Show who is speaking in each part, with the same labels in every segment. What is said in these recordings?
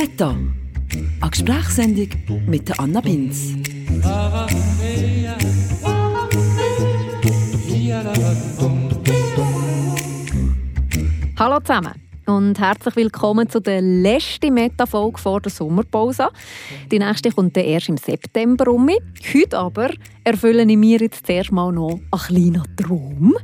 Speaker 1: Meta, eine Gesprächssendung mit Anna Binz.
Speaker 2: Hallo zusammen und herzlich willkommen zu der letzten Meta-Folge vor der Sommerpause. Die nächste kommt dann erst im September um. Heute aber erfülle ich mir jetzt zuerst mal noch einen kleinen Traum.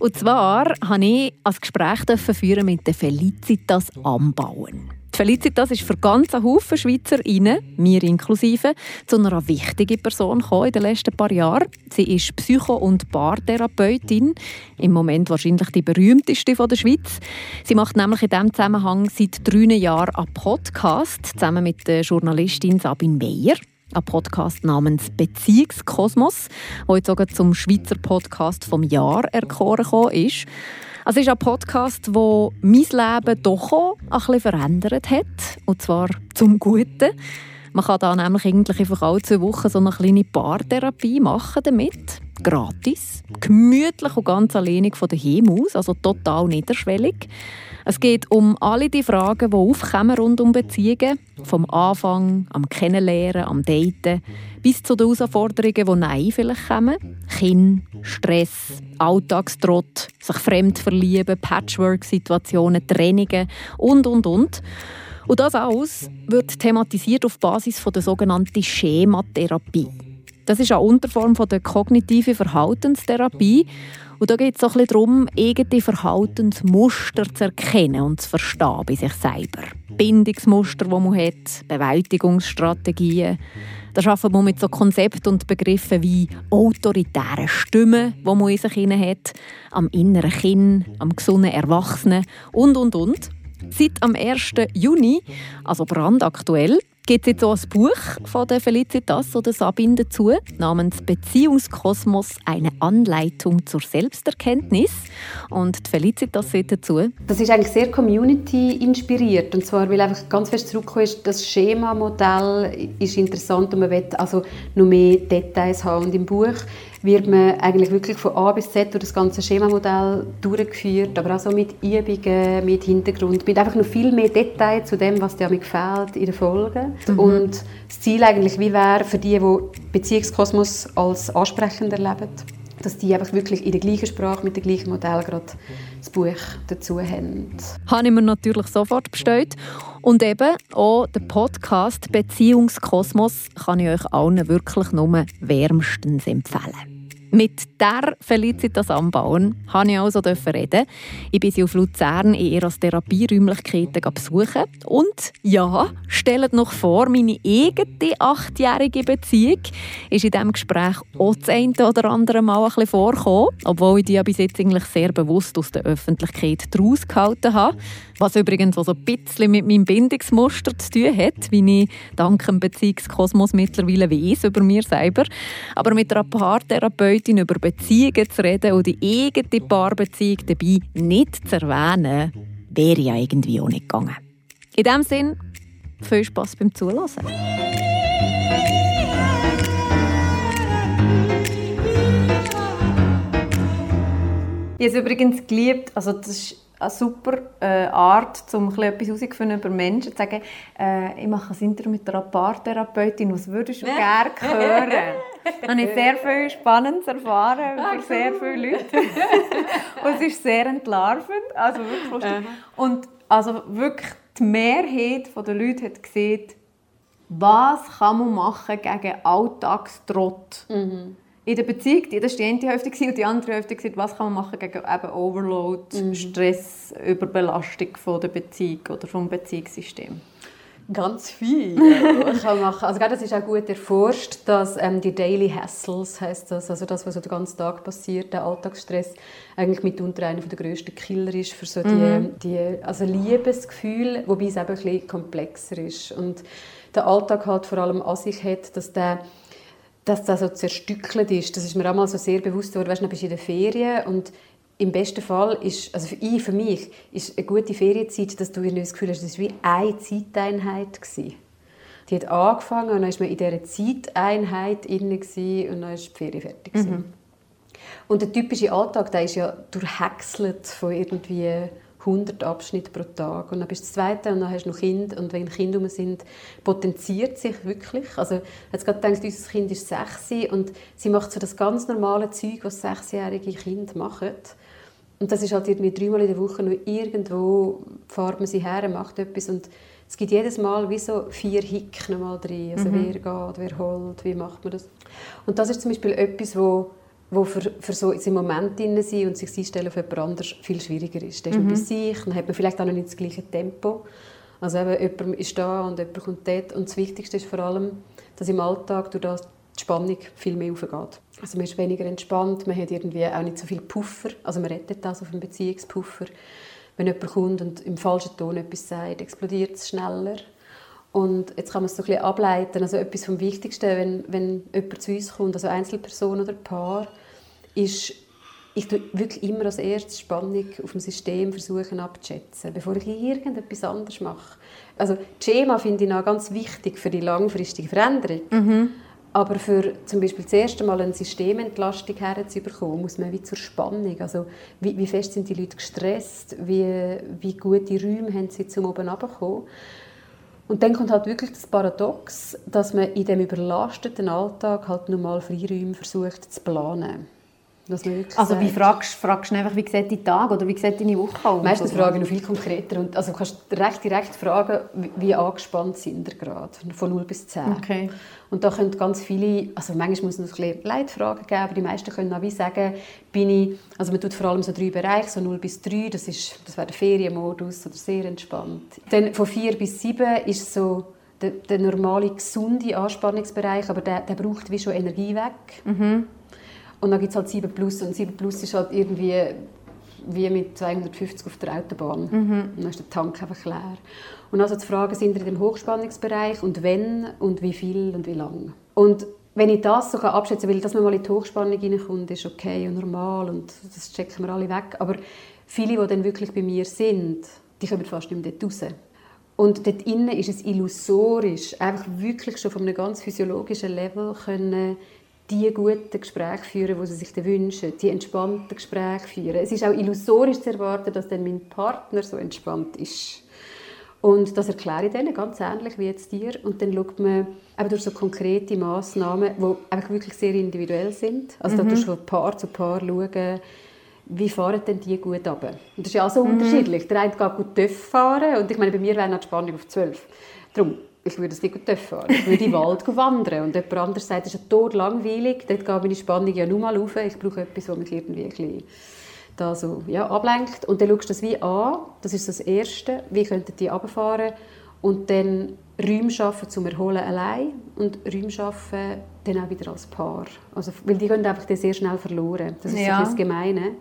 Speaker 2: Und zwar durfte ich ein Gespräch führen mit der Felicitas Anbauen. Felicitas ist für ganz Haufen Schweizerinnen, mir inklusive, zu einer wichtigen Person in den letzten paar Jahren. Sie ist Psycho- und Paartherapeutin, im Moment wahrscheinlich die berühmteste der Schweiz. Sie macht nämlich in diesem Zusammenhang seit drei Jahren einen Podcast zusammen mit der Journalistin Sabine Meyer. Ein Podcast namens Beziehungskosmos, der jetzt sogar zum Schweizer Podcast vom Jahr erkoren ist. Es ist ein Podcast, der mein Leben doch auch ein bisschen verändert hat. Und zwar zum Guten. Man kann da nämlich eigentlich einfach alle zwei Wochen so eine kleine Paartherapie machen damit. Gratis, gemütlich und ganz alleine von daheim aus, also total niederschwellig. Es geht um alle die Fragen, die aufkommen rund um Beziehungen. Vom Anfang, am Kennenlernen, am Daten, bis zu den Herausforderungen, die nein vielleicht kommen. Kind, Stress, Alltagstrott, sich fremd verlieben, Patchwork-Situationen, Trennungen und, und, und. Und das alles wird thematisiert auf Basis der sogenannten Schematherapie. Das ist eine Unterform der kognitiven Verhaltenstherapie und da geht es auch darum, eigene Verhaltensmuster zu erkennen und zu verstehen bei sich selber. Bindungsmuster, die man hat, Bewältigungsstrategien. Da arbeiten wir mit so Konzepten und Begriffen wie autoritären Stimmen, die man in sich hat, am inneren Kind, am gesunden Erwachsenen und, und, und. Seit am 1. Juni, also brandaktuell, gibt es jetzt auch ein Buch von der Felicitas oder Sabine dazu, namens Beziehungskosmos, eine Anleitung zur Selbsterkenntnis. Und die Felicitas sagt dazu.
Speaker 3: Das ist eigentlich sehr Community-inspiriert. Und zwar, weil einfach ganz fest zurückkommt, das Schema-Modell ist interessant und man will also noch mehr Details haben. Und im Buch wird man eigentlich wirklich von A bis Z durch das ganze Schemamodell durchgeführt, aber auch so mit Übungen, mit Hintergrund, mit einfach noch viel mehr Details zu dem, was dir mir gefällt in der Folge. Mhm. Und das Ziel eigentlich wie wäre für die, die Beziehungskosmos als ansprechend erleben, dass die einfach wirklich in der gleichen Sprache, mit dem gleichen Modell gerade das Buch dazu haben.
Speaker 2: Habe ich mir natürlich sofort bestellt. Und eben auch der Podcast Beziehungskosmos kann ich euch allen wirklich nur wärmstens empfehlen. Mit der Felicitas Anbauen durfte ich also reden. Ich bin sie auf Luzern in ihrer Therapieräumlichkeiten besuchen. Und ja, stellt noch vor, meine eigene achtjährige Beziehung ist in diesem Gespräch auch das eine oder andere Mal ein bisschen vorgekommen, obwohl ich die bis jetzt eigentlich sehr bewusst aus der Öffentlichkeit daraus gehalten habe. Was übrigens auch so ein bisschen mit meinem Bindungsmuster zu tun hat, wie ich dank dem Beziehungskosmos mittlerweile weiss über mir selber. Aber mit einer Paartherapeutin über Beziehungen zu reden und die eigene Paarbeziehung dabei nicht zu erwähnen, wäre ja irgendwie auch nicht gegangen. In diesem Sinn, viel Spass beim Zuhören.
Speaker 4: Ich habe es übrigens geliebt, also das ist eine super äh, Art, um etwas herauszufinden über Menschen, zu sagen, äh, ich mache ein Interview mit einer Paartherapeutin, was würdest du gerne hören? da habe ich sehr viel Spannendes erfahren über sehr viele Leute. Und es ist sehr entlarvend, also wirklich Und also wirklich die Mehrheit der Leute hat gesehen, was kann man machen gegen Alltagstrott. Mhm in der Beziehung, das war die eine Hälfte und die andere Hälfte war, was kann man machen gegen eben Overload, mhm. Stress, Überbelastung von der Beziehung oder vom Beziehungssystem.
Speaker 3: Ganz viel kann machen. Also das ist auch gut erforscht, dass ähm, die Daily Hassles heißt das, also das, was so den ganzen Tag passiert, der Alltagsstress, eigentlich mitunter einer der grössten Killer ist für so die, mhm. die also Liebesgefühl, wobei es eben ein bisschen komplexer ist und der Alltag halt vor allem an sich hat, dass der dass das so zerstückelt ist. Das ist mir auch mal so sehr bewusst geworden. Weißt, du, bist in der Ferien und im besten Fall ist, also für, ich, für mich, ist eine gute Ferienzeit, dass du das Gefühl hast, das war wie eine Zeiteinheit. Gewesen. Die hat angefangen und dann war man in dieser Zeiteinheit inne und dann ist die Ferie fertig. Mhm. Und der typische Alltag, der ist ja durchhäckselt von irgendwie 100 Abschnitte pro Tag. Und dann bist du das Zweite und dann hast du noch Kind. Und wenn Kinder rum sind, potenziert sich wirklich. Also jetzt gerade gedacht, unser Kind ist sechs und sie macht so das ganz normale Zeug, was sechsjährige Kinder machen. Und das ist halt irgendwie dreimal in der Woche nur irgendwo, fährt man sie her, macht etwas und es gibt jedes Mal wie so vier Hick nochmal drin. Also mhm. wer geht, wer holt, wie macht man das. Und das ist zum Beispiel etwas, wo wo für, für so in Moment drin sind und sich einstellen auf jemand anderes viel schwieriger ist. Dann ist mhm. man bei sich, dann hat man vielleicht auch noch nicht das gleiche Tempo. Also eben, jemand ist da und jemand kommt dort. Und das Wichtigste ist vor allem, dass im Alltag durch das die Spannung viel mehr aufgeht. Also man ist weniger entspannt, man hat irgendwie auch nicht so viel Puffer. Also man rettet das auf einen Beziehungspuffer. Wenn jemand kommt und im falschen Ton etwas sagt, explodiert es schneller. Und jetzt kann man es so ein bisschen ableiten. Also etwas vom Wichtigsten, wenn, wenn jemand zu uns kommt, also Einzelperson oder Paar, ist, ich tue wirklich immer als erstes Spannung auf dem System versuchen abzuschätzen, bevor ich irgendetwas anderes mache. Also das Schema finde ich noch ganz wichtig für die langfristige Veränderung. Mhm. Aber für zum Beispiel das erste Mal eine Systementlastung herzubekommen, muss man wie zur Spannung. Also wie, wie fest sind die Leute gestresst, wie, wie gute Räume haben sie zum oben runterkommen. Und dann kommt halt wirklich das Paradox, dass man in dem überlasteten Alltag halt normal Freiräume versucht zu planen
Speaker 2: also wie fragst, fragst du einfach, wie sieht dein Tag oder wie sieht deine Woche aus?
Speaker 3: Meistens frage ich noch viel konkreter. Und, also du kannst recht direkt fragen, wie angespannt sind ihr gerade, von 0 bis 10.
Speaker 2: Okay.
Speaker 3: Und da können ganz viele, also manchmal muss es noch ein Leitfragen geben, aber die meisten können auch wie sagen, bin ich, also man tut vor allem so drei Bereiche, so 0 bis 3, das, ist, das wäre der Ferienmodus oder sehr entspannt. Dann von 4 bis 7 ist so der, der normale, gesunde Anspannungsbereich, aber der, der braucht wie schon Energie weg. Mhm. Und dann gibt es halt 7 Plus und 7 Plus ist halt irgendwie wie mit 250 auf der Autobahn. Mhm. Und dann ist der Tank einfach leer. Und also die Fragen sind in dem Hochspannungsbereich und wenn und wie viel und wie lang. Und wenn ich das so abschätzen will, dass man mal in die Hochspannung reinkommt, ist okay und normal und das checken wir alle weg. Aber viele, die dann wirklich bei mir sind, die kommen fast nicht mehr dort raus. Und dort innen ist es illusorisch, einfach wirklich schon von einem ganz physiologischen Level können die guten Gespräche führen, die sie sich wünschen, die entspannten Gespräche führen. Es ist auch illusorisch zu erwarten, dass dann mein Partner so entspannt ist. Und das erkläre ich denen ganz ähnlich wie jetzt dir. Und dann schaut man eben durch so konkrete Massnahmen, die einfach wirklich sehr individuell sind. Also mhm. da tust du von Paar zu Paar schauen, wie fahren denn die gut ab? Und das ist ja auch so mhm. unterschiedlich. Der eine geht gut TÜV fahren und ich meine, bei mir wäre die Spannung auf 12. Darum ich würde es nicht fahren. Ich würde in den Wald wandern. Und jemand anderes sagt, es ist tot langweilig, dort geht meine Spannung ja nur mal rauf. Ich brauche etwas, das mich irgendwie ein bisschen da so, ja, ablenkt. Und dann schaust du das wie an, das ist das Erste, wie könnten die runterfahren und dann Räume schaffen zum Erholen allein und Räume schaffen dann auch wieder als Paar. Also, weil die gehen einfach sehr schnell verloren. Das ist ja. das Gemeine.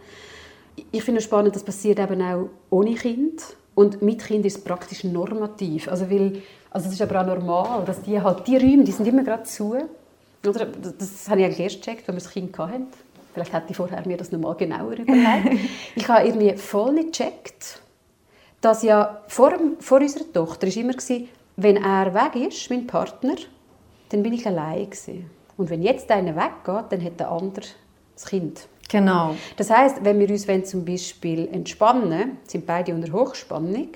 Speaker 3: Ich finde es spannend, das passiert eben auch ohne Kind. Und mit Kind ist es praktisch normativ. Also, weil also es ist aber auch normal, dass die halt, die Räume, die sind immer gerade zu. Oder, das habe ich eigentlich erst gecheckt, wenn wir das Kind hatten. Vielleicht hätte ich vorher mir das noch mal genauer überlegt. ich habe irgendwie voll nicht gecheckt, dass ja vor, vor unserer Tochter ist immer war, wenn er weg ist, mein Partner, dann bin ich allein gewesen. Und wenn jetzt einer weggeht, dann hat der andere das Kind.
Speaker 2: Genau.
Speaker 3: Das heißt, wenn wir uns wenn zum Beispiel entspannen, sind beide unter Hochspannung,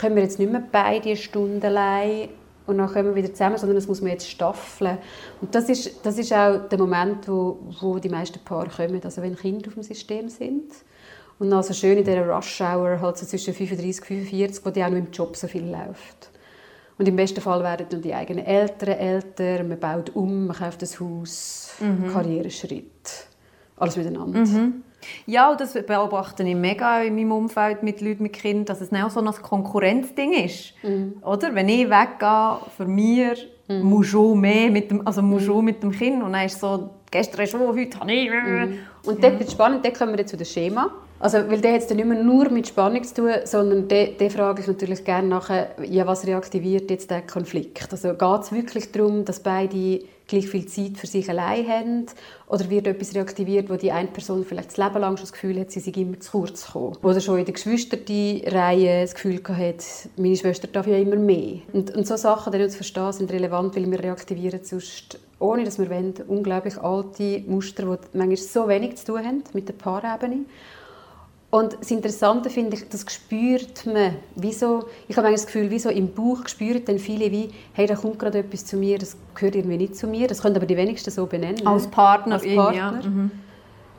Speaker 3: können wir jetzt nicht mehr beide eine Stunde allein und dann kommen wir wieder zusammen, sondern das muss man jetzt staffeln. Und das ist, das ist auch der Moment, wo, wo die meisten Paare kommen, also wenn Kinder auf dem System sind. Und dann so schön in dieser Rush-Hour, halt so zwischen 35 und 45, wo die auch noch im Job so viel läuft. Und im besten Fall werden dann die eigenen Eltern älter, man baut um, man kauft ein Haus, mhm. Karriereschritt alles miteinander. Mhm.
Speaker 2: Ja, das beobachte ich mega in meinem Umfeld mit Leuten mit Kindern, dass es auch so ein Konkurrenzding ist. Mhm. Oder? Wenn ich weggehe, für mich mhm. muss schon mehr mit dem, also muss schon mit dem Kind. Und dann ist so, gestern schon, heute habe ich... Mhm.
Speaker 3: Und dort wird spannend, dort kommen wir jetzt zu dem Schema. Also, weil der hat es dann nicht mehr nur mit Spannung zu tun, sondern der frage ich natürlich gerne nachher, ja, was reaktiviert jetzt der Konflikt? Also geht es wirklich darum, dass beide gleich viel Zeit für sich allein haben? Oder wird etwas reaktiviert, wo die eine Person vielleicht das Leben lang schon das Gefühl hat, sie sei immer zu kurz gekommen? Oder schon in der Geschwisterreihe das Gefühl hat, meine Schwester darf ja immer mehr. Und, und so Sachen, die uns verstehen, sind relevant, weil wir reaktivieren sonst, ohne dass wir wollen, unglaublich alte Muster, die manchmal so wenig zu tun haben mit der Paarebene. Und das Interessante finde ich, das spürt man. Wieso, ich habe das Gefühl, wieso im Buch spüren dann viele wie, hey, da kommt gerade etwas zu mir, das gehört irgendwie nicht zu mir. Das können aber die wenigsten so benennen.
Speaker 2: Als Partner.
Speaker 3: Als Partner.
Speaker 2: Ja. Mhm.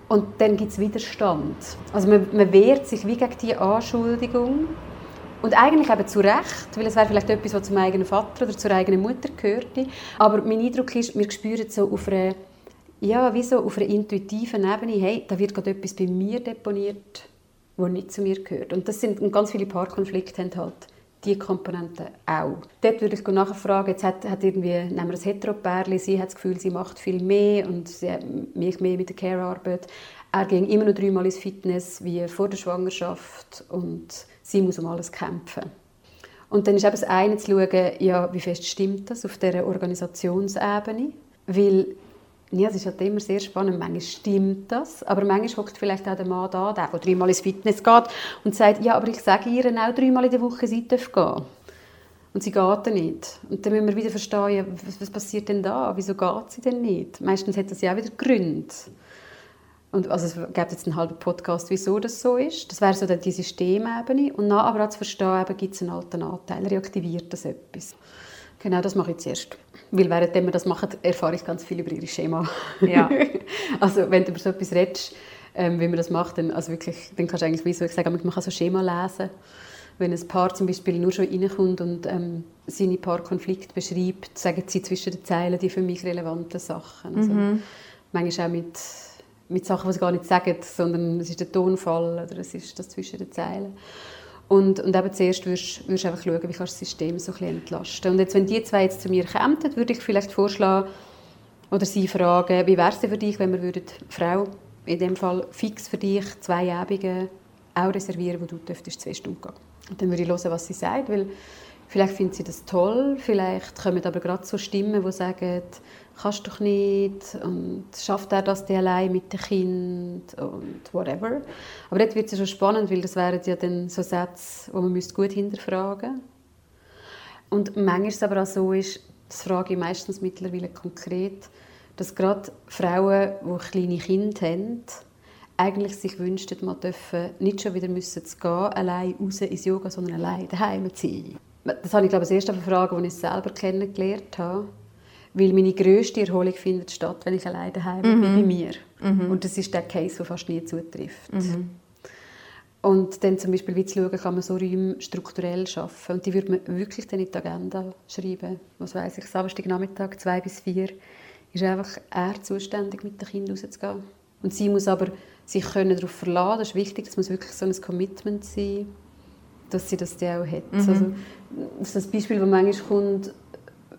Speaker 3: Und dann gibt es Widerstand. Also man, man wehrt sich wie gegen diese Anschuldigung. Und eigentlich eben zu Recht, weil es wäre vielleicht etwas, was zum eigenen Vater oder zur eigenen Mutter gehörte. Aber mein Eindruck ist, wir spüren so auf einer, ja, wie so auf einer intuitiven Ebene, hey, da wird gerade etwas bei mir deponiert, was nicht zu mir gehört. Und das sind und ganz viele Paarkonflikte haben halt die Komponente auch. Dort würde ich nachfragen, jetzt hat, hat irgendwie, nehmen wir ein Heteropärchen, sie hat das Gefühl, sie macht viel mehr und sie hat mich mehr mit der Care-Arbeit. Er ging immer noch dreimal ins Fitness wie vor der Schwangerschaft und sie muss um alles kämpfen. Und dann ist eben das eine zu schauen, ja, wie fest stimmt das auf dieser Organisationsebene, weil ja, es ist halt immer sehr spannend. Manchmal stimmt das, aber manchmal hockt vielleicht auch der Mann da, der, der dreimal ins Fitness geht und sagt, ja, aber ich sage ihr auch dreimal in der Woche, sie darf gehen. Und sie geht dann nicht. Und dann müssen wir wieder verstehen, was, was, passiert denn da? Wieso geht sie denn nicht? Meistens hat das ja auch wieder Gründe. Und also es gibt jetzt einen halben Podcast, wieso das so ist. Das wäre so die Systemebene. Und dann aber auch zu verstehen, gibt es einen alten Anteil, reaktiviert das etwas. Genau, das mache ich zuerst. Weil während wir das machen, erfahre ich ganz viel über ihre Schema. Ja. also wenn du über so etwas redest, ähm, wie man das macht, dann, also wirklich, dann kannst du eigentlich, wie so ich sage, man kann so Schema lesen. Wenn ein Paar zum Beispiel nur schon reinkommt und ähm, seine Paarkonflikte beschreibt, sagen sie zwischen den Zeilen die für mich relevanten Sachen. Also, mhm. Manchmal auch mit, mit Sachen, die sie gar nicht sagen, sondern es ist der Tonfall oder es ist das zwischen den Zeilen. Und, und eben zuerst würdest du einfach schauen, wie kannst du das System so ein entlasten. Und jetzt, wenn die zwei jetzt zu mir kämen, würde ich vielleicht vorschlagen, oder sie fragen, wie wäre es denn für dich, wenn wir würden, Frau, in dem Fall fix für dich zwei Abende auch reservieren, wo du dürftest zwei Stunden gehen. Und dann würde ich hören, was sie sagt, weil vielleicht findet sie das toll, vielleicht kommen aber gerade so Stimmen, die sagen, kannst doch nicht und schafft er das allein mit dem Kind und whatever. Aber dort wird es ja schon spannend, weil das wären ja dann so Sätze, die man gut hinterfragen müsste. Und manchmal ist es aber auch so, ist, das frage ich meistens mittlerweile konkret, dass gerade Frauen, die kleine Kinder haben, eigentlich sich wünschen, man dürfen nicht schon wieder müssen zu gehen, allein raus ins Yoga, sondern allein daheim zu sein. Das habe ich glaube ich, das erste Frage, als ich selber kennengelernt habe weil meine grösste Erholung findet statt, wenn ich alleine daheim mhm. bin, bei mir. Mhm. Und das ist der Case, der fast nie zutrifft. Mhm. Und dann zum Beispiel, wie zu schauen, kann man so Räume strukturell schaffen. Und die würde man wirklich dann in die Agenda schreiben. Was weiß ich, Samstagnachmittag, zwei bis vier, ist einfach er zuständig, mit dem Kind rauszugehen. Und sie muss aber sich können darauf verlassen. Das ist wichtig, das muss wirklich so ein Commitment sein, dass sie das auch hat. Mhm. Also, das ist das Beispiel, das manchmal kommt,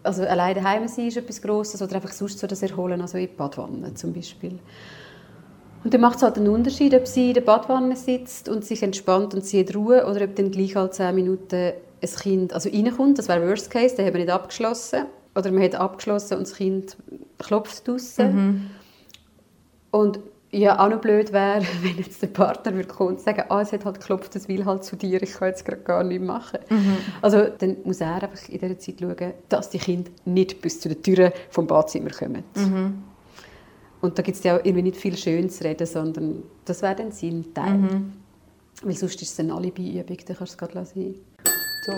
Speaker 3: also allein daheim sein ist etwas Grosses oder einfach sonst so das Erholen, also in der Badwanne zum Beispiel. Und dann macht es halt einen Unterschied, ob sie in der Badwanne sitzt und sich entspannt und sie hat Ruhe oder ob dann gleich halt zehn Minuten ein Kind also reinkommt, das wäre Worst Case, den haben wir nicht abgeschlossen. Oder man hat abgeschlossen und das Kind klopft draussen. Mhm. Und ja, auch noch blöd wäre, wenn jetzt der Partner würde kommen und sagen, ah, es hat halt geklopft, das will halt zu dir, ich kann jetzt gerade gar nichts machen. Mhm. Also dann muss er einfach in dieser Zeit schauen, dass die Kinder nicht bis zu den Türen vom Badzimmer kommen. Mhm. Und da gibt es ja auch irgendwie nicht viel Schönes zu reden, sondern das wäre dann sein Teil. Mhm. Weil sonst ist es eine Alibi-Übung, dann kannst du es gerade lassen. So,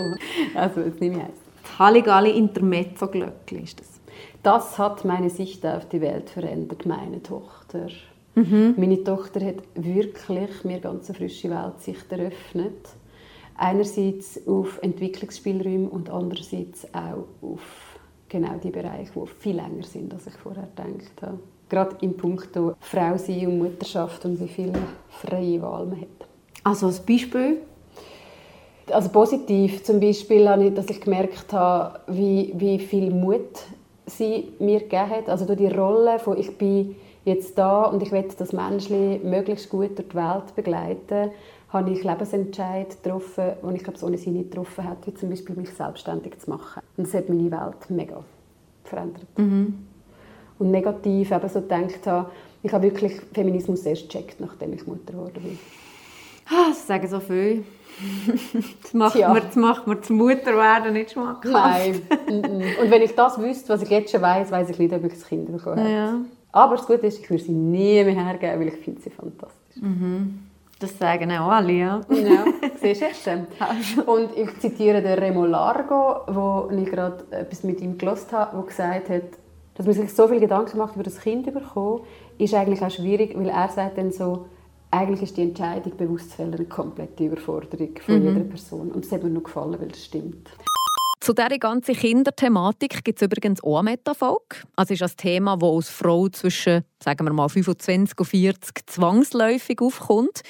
Speaker 3: also jetzt nehme ich eins.
Speaker 2: Halligalli Intermezzo Glöckli ist das.
Speaker 3: Das hat meine Sicht auf die Welt verändert, meine Tochter. Mhm. Meine Tochter hat wirklich mir ganz eine frische Weltsicht eröffnet. Einerseits auf Entwicklungsspielräume und andererseits auch auf genau die Bereiche, die viel länger sind, als ich vorher gedacht habe. Gerade im Punkt Frau sein und Mutterschaft und wie viel freie Wahl man hat.
Speaker 2: Also als Beispiel?
Speaker 3: Also positiv zum Beispiel, dass ich gemerkt habe, wie, wie viel Mut sie mir gegeben hat. Also durch die Rolle von ich bin jetzt da und ich möchte das Menschen möglichst gut durch die Welt begleiten, habe ich Lebensentscheid getroffen, die ich glaube, ohne sie nicht getroffen hätte, wie zum Beispiel mich selbstständig zu machen. Und das hat meine Welt mega verändert. Mhm. Und negativ eben so gedacht habe, ich habe wirklich Feminismus erst gecheckt, nachdem ich Mutter geworden bin.
Speaker 2: Ah, das sagen so viel. Das macht, ja. mir, das macht mir zum Mutterwerden nicht schmackhaft.
Speaker 3: Nein. Und wenn ich das wüsste, was ich jetzt schon weiß, weiß ich nicht, ob ich das Kind bekommen habe. Ja. Aber das Gute ist, ich würde sie nie mehr hergeben, weil ich finde sie fantastisch.
Speaker 2: Mhm. Das sagen auch alle, ja.
Speaker 3: Ja, siehst du jetzt. Und ich zitiere den Remo Largo, wo ich gerade etwas mit ihm gelesen habe, der gesagt hat, dass man sich so viele Gedanken macht über das Kind bekommen, ist eigentlich auch schwierig, weil er sagt dann so, eigentlich ist die Entscheidung bewusst zu fällen eine komplette Überforderung von mhm. jeder Person. Und das hat mir noch gefallen, weil das stimmt.
Speaker 5: Zu dieser ganzen Kinderthematik gibt es übrigens auch eine Metafolge. Also ist das Thema, das als Frau zwischen sagen wir mal, 25 und 40 zwangsläufig aufkommt.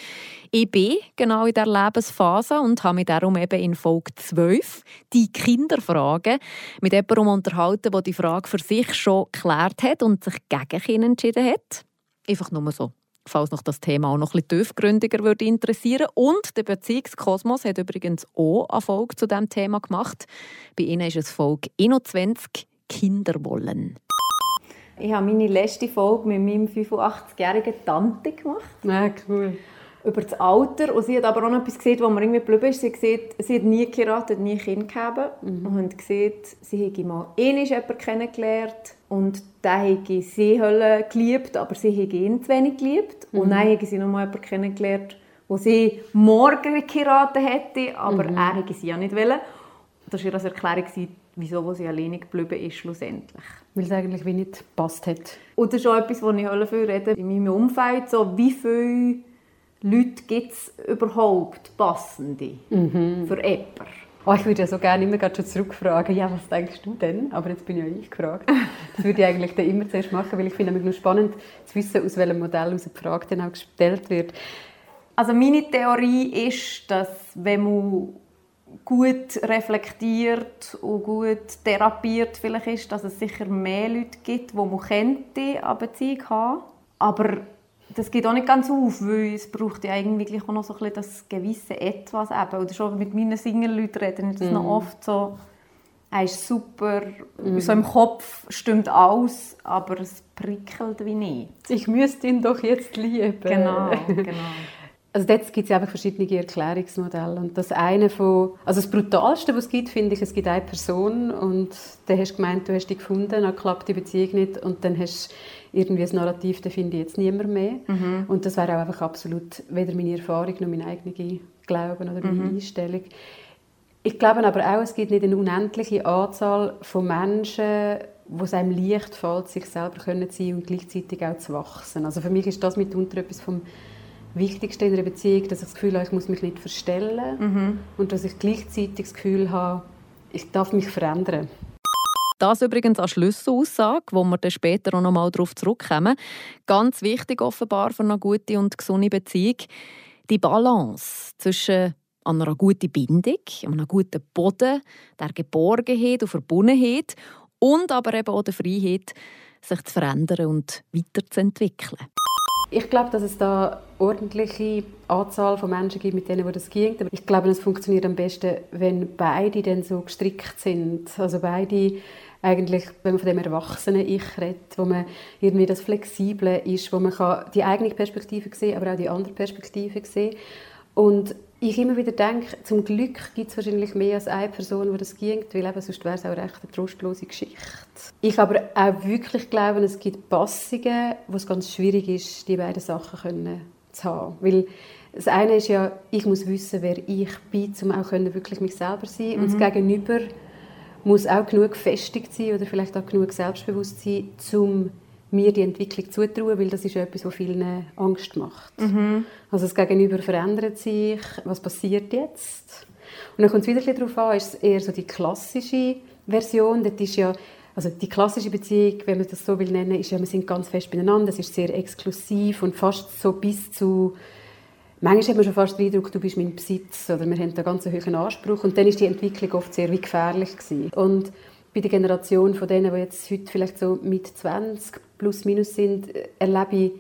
Speaker 5: Ich bin genau in dieser Lebensphase und habe mich darum eben in Folge 12 die Kinderfrage mit jemandem unterhalten, der die Frage für sich schon geklärt hat und sich gegen Kinder entschieden hat. Einfach nur so falls noch das Thema auch noch ein bisschen tiefgründiger würde interessieren. Und der Beziehungskosmos hat übrigens auch eine Folge zu diesem Thema gemacht. Bei ihnen ist es Folge 21 Kinderwollen.
Speaker 2: Ich habe meine letzte Folge mit meinem 85-jährigen Tante gemacht.
Speaker 3: Ja, cool.
Speaker 2: Über das Alter. Und sie hat aber auch noch etwas gesehen, was mir irgendwie geblieben ist. Sie, sieht, sie hat nie geheiratet, nie Kind gehabt. Mhm. Und hat gesehen, sie hätte mal einmal jemanden kennengelernt und der hätte sie geliebt, aber sie hätte ihn zu wenig geliebt. Mhm. Und dann hätte sie noch mal jemanden kennengelernt, wo sie morgen geheiratet hätte, aber mhm. er hätte sie ja nicht wollen. Das war ihre Erklärung, wieso sie alleine geblieben ist schlussendlich.
Speaker 3: Weil es eigentlich wie nicht gepasst hat.
Speaker 2: Und das ist auch etwas, was ich dafür rede. In meinem Umfeld, so, wie viele Leute gibt es überhaupt passende mhm. für jemanden?
Speaker 3: Oh, ich würde ja so gerne immer schon zurückfragen, ja, was denkst du denn? Aber jetzt bin ja ich gefragt. Das würde ich eigentlich dann immer zuerst machen, weil ich finde es nur spannend zu wissen, aus welchem Modell aus die Frage dann auch gestellt wird.
Speaker 2: Also meine Theorie ist, dass wenn man gut reflektiert und gut therapiert vielleicht ist, dass es sicher mehr Leute gibt, die man könnte eine Beziehung haben. Aber das geht auch nicht ganz auf, weil es braucht ja eigentlich auch noch so ein das gewisse Etwas eben. Oder schon mit meinen Single-Leuten reden das mm. noch oft so, er ist super, mm. so im Kopf stimmt alles, aber es prickelt wie nicht.
Speaker 3: Ich müsste ihn doch jetzt lieben.
Speaker 2: Genau, genau.
Speaker 3: Also dort gibt es einfach verschiedene Erklärungsmodelle und das eine von, also das brutalste, was es gibt, finde ich, es gibt eine Person und dann hast du gemeint, du hast dich gefunden, dann klappt die Beziehung nicht und dann hast du irgendwie ein Narrativ, da finde ich jetzt niemand mehr mhm. und das wäre auch einfach absolut weder meine Erfahrung noch mein eigener Glauben oder meine mhm. Einstellung. Ich glaube aber auch, es gibt nicht eine unendliche Anzahl von Menschen, wo es einem leicht fällt, sich selber können sein und gleichzeitig auch zu wachsen. Also für mich ist das mitunter etwas vom Wichtigste in einer Beziehung, dass ich das Gefühl habe, ich muss mich nicht verstellen mhm. und dass ich gleichzeitig das Gefühl habe, ich darf mich verändern.
Speaker 5: Das übrigens eine Schlüsselaussage, wo wir dann später auch noch mal darauf zurückkommen. Ganz wichtig offenbar für eine gute und gesunde Beziehung. Die Balance zwischen einer guten Bindung, einem guten Boden, der Geborgenheit und Verbundenheit und aber eben auch der Freiheit, sich zu verändern und weiterzuentwickeln.
Speaker 3: Ich glaube, dass es da ordentliche Anzahl von Menschen gibt, mit denen wo das geht. Aber ich glaube, es funktioniert am besten, wenn beide dann so gestrickt sind. Also beide eigentlich, wenn man von dem erwachsenen Ich redet, wo man irgendwie das Flexible ist, wo man die eigene Perspektive sehen aber auch die andere Perspektive sehen und ich immer wieder denke, zum Glück gibt es wahrscheinlich mehr als eine Person, die das ging, weil eben sonst wäre es auch recht eine trostlose Geschichte. Ich aber auch wirklich glaube, es gibt Passungen, wo es ganz schwierig ist, die beiden Sachen können zu haben. Weil das eine ist ja, ich muss wissen, wer ich bin, um auch können, wirklich mich selber sein mhm. Und das mhm. Gegenüber muss auch genug gefestigt sein oder vielleicht auch genug selbstbewusst sein, um mir die Entwicklung zutrauen, weil das ist etwas, was vielen Angst macht. Mhm. Also das Gegenüber verändert sich, was passiert jetzt? Und dann kommt es wieder darauf an, ist es eher so die klassische Version, das ist ja also die klassische Beziehung, wenn man das so will nennen, ist ja, wir sind ganz fest beieinander, es ist sehr exklusiv und fast so bis zu Manchmal hat man schon fast den Eindruck, du bist mein Besitz oder wir haben da ganz einen hohen Anspruch und dann ist die Entwicklung oft sehr gefährlich gewesen. Und bei der Generation von denen, die jetzt heute vielleicht so mit 20 plus minus sind, erlebe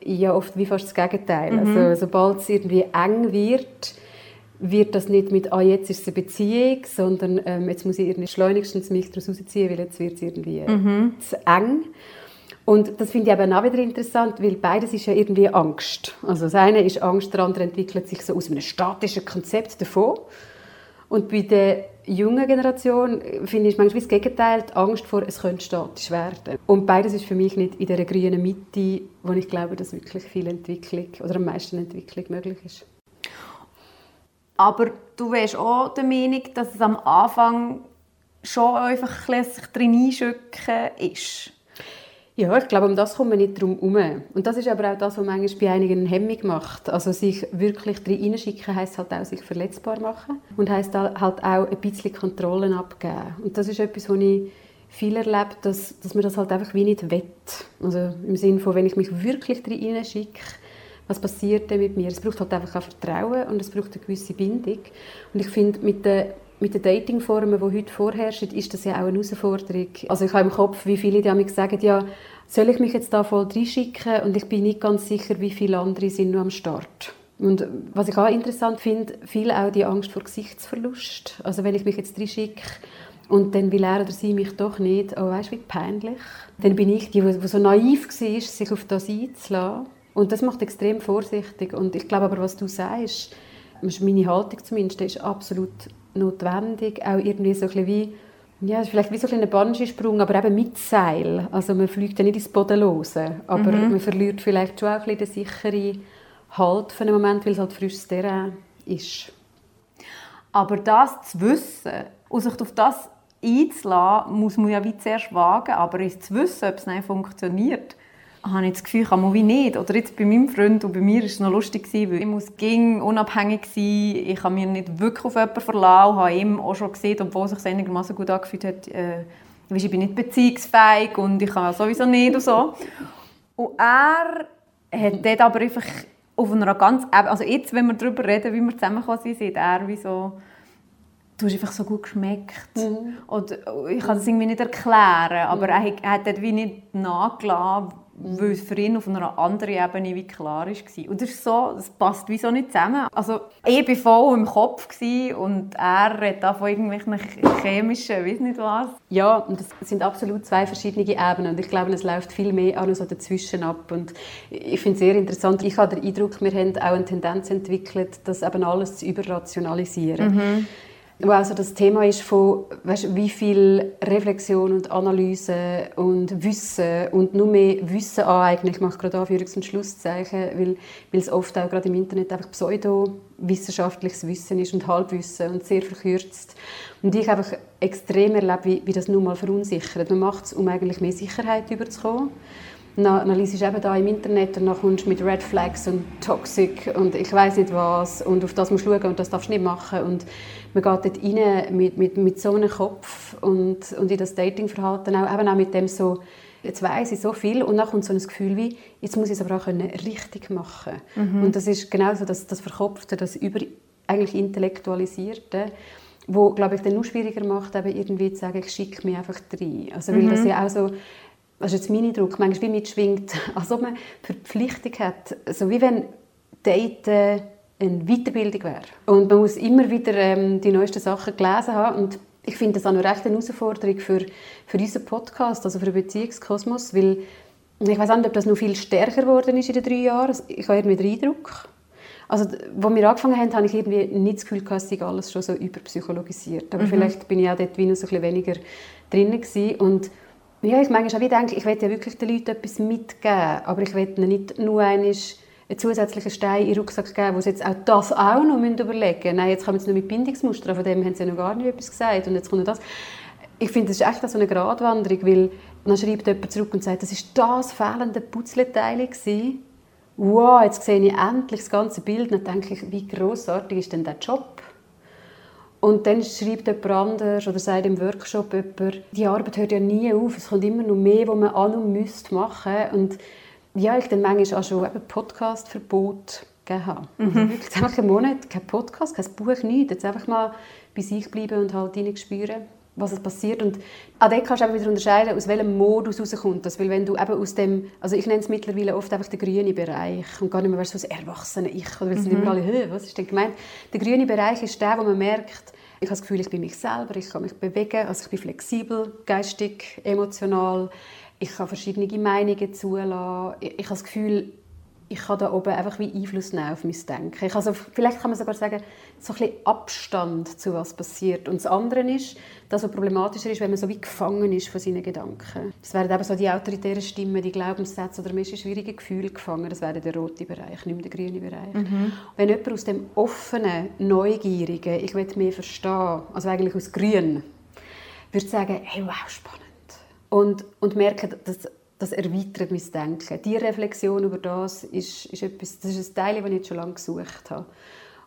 Speaker 3: ich ja oft wie fast das Gegenteil. Mhm. Also sobald es irgendwie eng wird, wird das nicht mit «Ah, jetzt ist es eine Beziehung», sondern ähm, «Jetzt muss ich irgendwie schleunigstens mich daraus rausziehen, weil jetzt wird es irgendwie mhm. zu eng». Und das finde ich eben auch wieder interessant, weil beides ist ja irgendwie Angst. Also das eine ist Angst, der andere entwickelt sich so aus einem statischen Konzept davon. Und bei der jungen Generation finde ich manchmal das Gegenteil, die Angst vor, es könnte statisch werden. Und beides ist für mich nicht in der grünen Mitte, wo ich glaube, dass wirklich viel Entwicklung oder am meisten Entwicklung möglich ist.
Speaker 2: Aber du wärst auch der Meinung, dass es am Anfang schon einfach ein bisschen sich drin ist?
Speaker 3: Ja, ich glaube, um das kommt man nicht drum herum. Und das ist aber auch das, was manchmal bei einigen eine Hemmung macht. Also sich wirklich drin hineinschicken, heisst halt auch sich verletzbar machen und heisst halt auch ein bisschen Kontrollen abgeben. Und das ist etwas, was ich viel erlebt, dass, dass man das halt einfach wie nicht wett. Also im Sinne von, wenn ich mich wirklich drin hineinschicke, was passiert denn mit mir? Es braucht halt einfach auch Vertrauen und es braucht eine gewisse Bindung. Und ich finde, mit den mit den Datingformen, die heute vorherrschen, ist das ja auch eine Herausforderung. Also ich habe im Kopf, wie viele die sagen, ja, soll ich mich jetzt da voll reinschicken? Und ich bin nicht ganz sicher, wie viele andere sind nur am Start. Und was ich auch interessant finde, viel auch die Angst vor Gesichtsverlust. Also wenn ich mich jetzt reinschicke und dann will er oder sie mich doch nicht, oh, weißt wie peinlich. Dann bin ich die, die so naiv war, sich auf das einzulassen. Und das macht extrem vorsichtig. Und ich glaube aber, was du sagst, meine Haltung zumindest, ist absolut notwendig, auch irgendwie so ein wie ja, vielleicht wie so ein Bungee-Sprung, aber eben mit Seil. Also man fliegt ja nicht ins Bodenlose, aber mhm. man verliert vielleicht schon auch ein den sicheren Halt für einen Moment, weil es halt frisches Terrain ist.
Speaker 2: Aber das zu wissen und sich auf das einzulassen, muss man ja wie zuerst wagen, aber es zu wissen, ob es nicht funktioniert, habe ich das Gefühl, kann man wie nicht. Oder jetzt bei meinem Freund und bei mir war es noch lustig, weil ich muss ging unabhängig sein, ich kann mich nicht wirklich auf jemanden verlassen, habe ihm auch schon gesehen, obwohl es sich einigermaßen gut angefühlt hat, äh, ich bin nicht beziehungsfähig und ich kann sowieso nicht und so. Und er hat dort aber einfach auf einer ganz, also jetzt, wenn wir darüber reden, wie wir zusammengekommen sind, sieht er wie so, du hast einfach so gut geschmeckt. Mhm. Und ich kann das irgendwie nicht erklären, aber er hat, er hat dort wie nicht nachgelassen, weil es für ihn auf einer anderen Ebene wie klar war. Und das ist so, das passt wie so nicht zusammen. Also ich war voll im Kopf und er redet da von irgendwelchen chemischen, weiß nicht was.
Speaker 3: Ja, und das sind absolut zwei verschiedene Ebenen und ich glaube, es läuft viel mehr noch so dazwischen ab und ich finde es sehr interessant. Ich habe den Eindruck, wir haben auch eine Tendenz entwickelt, das eben alles zu überrationalisieren. Mhm wo also das Thema ist von weißt, wie viel Reflexion und Analyse und Wissen und nur mehr Wissen aneignen. Ich mache gerade Anführungs- und Schlusszeichen, weil, weil es oft auch gerade im Internet einfach pseudowissenschaftliches Wissen ist und Halbwissen und sehr verkürzt. Und ich habe extrem erlebt, wie, wie das nun mal verunsichert. Man macht es, um eigentlich mehr Sicherheit überzukommen. Dann, dann liest du eben da im Internet und dann kommst du mit Red Flags und Toxic und ich weiß nicht was und auf das musst du schauen und das darfst du nicht machen und man geht dort rein mit, mit, mit so einem Kopf und, und in das Datingverhalten auch, eben auch mit dem so, jetzt weiß ich so viel und dann kommt so ein Gefühl wie, jetzt muss ich es aber auch können richtig machen mhm. Und das ist genau so das, das Verkopfte, das über, eigentlich Intellektualisierte, wo, glaube ich, dann nur schwieriger macht, eben irgendwie zu sagen, ich schicke mich einfach rein. Also, weil mhm. das ja auch so, das ist jetzt mein Eindruck, manchmal wie mitschwingt, als ob man Verpflichtung hat, so wie wenn Daten eine Weiterbildung wäre. Und man muss immer wieder ähm, die neuesten Sachen gelesen haben. Und ich finde das auch eine recht eine Herausforderung für, für unseren Podcast, also für den Beziehungskosmos, weil ich weiß nicht, ob das noch viel stärker geworden ist in den drei Jahren. Ich habe irgendwie den Eindruck. Also, als wir angefangen haben, habe ich irgendwie nicht das Gefühl, dass ich alles schon so überpsychologisiert. Aber mhm. vielleicht bin ich auch dort wie noch so ein bisschen weniger drin gewesen. Und ja, ich manchmal auch denke, ich will ja wirklich den Leuten etwas mitgeben, aber ich will ihnen nicht nur einen zusätzlichen Stein in den Rucksack geben, wo sie jetzt auch das auch noch überlegen müssen. Nein, jetzt kommen sie noch mit Bindungsmustern, von dem haben sie noch gar nicht etwas gesagt. Und jetzt kommt das. Ich finde, das ist echt so eine Gratwanderung, weil dann schreibt jemand zurück und sagt, das war das fehlende Putzleteil Wow, jetzt sehe ich endlich das ganze Bild. Dann denke ich, wie grossartig ist denn der Job? Und dann schreibt jemand anders oder sagt im Workshop jemand, die Arbeit hört ja nie auf, es kommt immer noch mehr, was man an und müsste machen. Und ja, ich dann manchmal auch schon Podcast-Verbot gegeben habe. Mhm. Also wirklich einfach einen Monat kein Podcast, kein Buch, nichts. Jetzt einfach mal bei sich bleiben und halt spüren, was es passiert. Und auch dort kannst du wieder unterscheiden, aus welchem Modus rauskommt das. Weil wenn du eben aus dem, also ich nenne es mittlerweile oft einfach den grünen Bereich und gar nicht mehr so ein erwachsener Ich. Oder weil mhm. immer alle, was ist denn gemeint? Der grüne Bereich ist der, wo man merkt, ich habe das Gefühl, ich bin mich selber, ich kann mich bewegen, also ich bin flexibel, geistig, emotional, ich kann verschiedene Meinungen zulassen. Ich, ich habe das Gefühl, ich kann da oben einfach wie Einfluss nehmen auf mein Denken. Ich also, vielleicht kann man sogar sagen, so ein bisschen Abstand zu was passiert. Und das andere ist, dass was problematischer ist, wenn man so wie gefangen ist von seinen Gedanken. Das wären eben so die autoritären Stimmen, die Glaubenssätze oder Menschen schwierige Gefühle gefangen. Das wäre der rote Bereich, nicht mehr der grüne Bereich. Mhm. Wenn jemand aus dem offenen, neugierigen, ich will mehr verstehen, also eigentlich aus grün, würde sagen, hey, wow, spannend. Und, und merken, dass das erweitert mein Denken. Die Reflexion über das ist, ist, etwas, das ist ein Teil, das ich jetzt schon lange gesucht habe.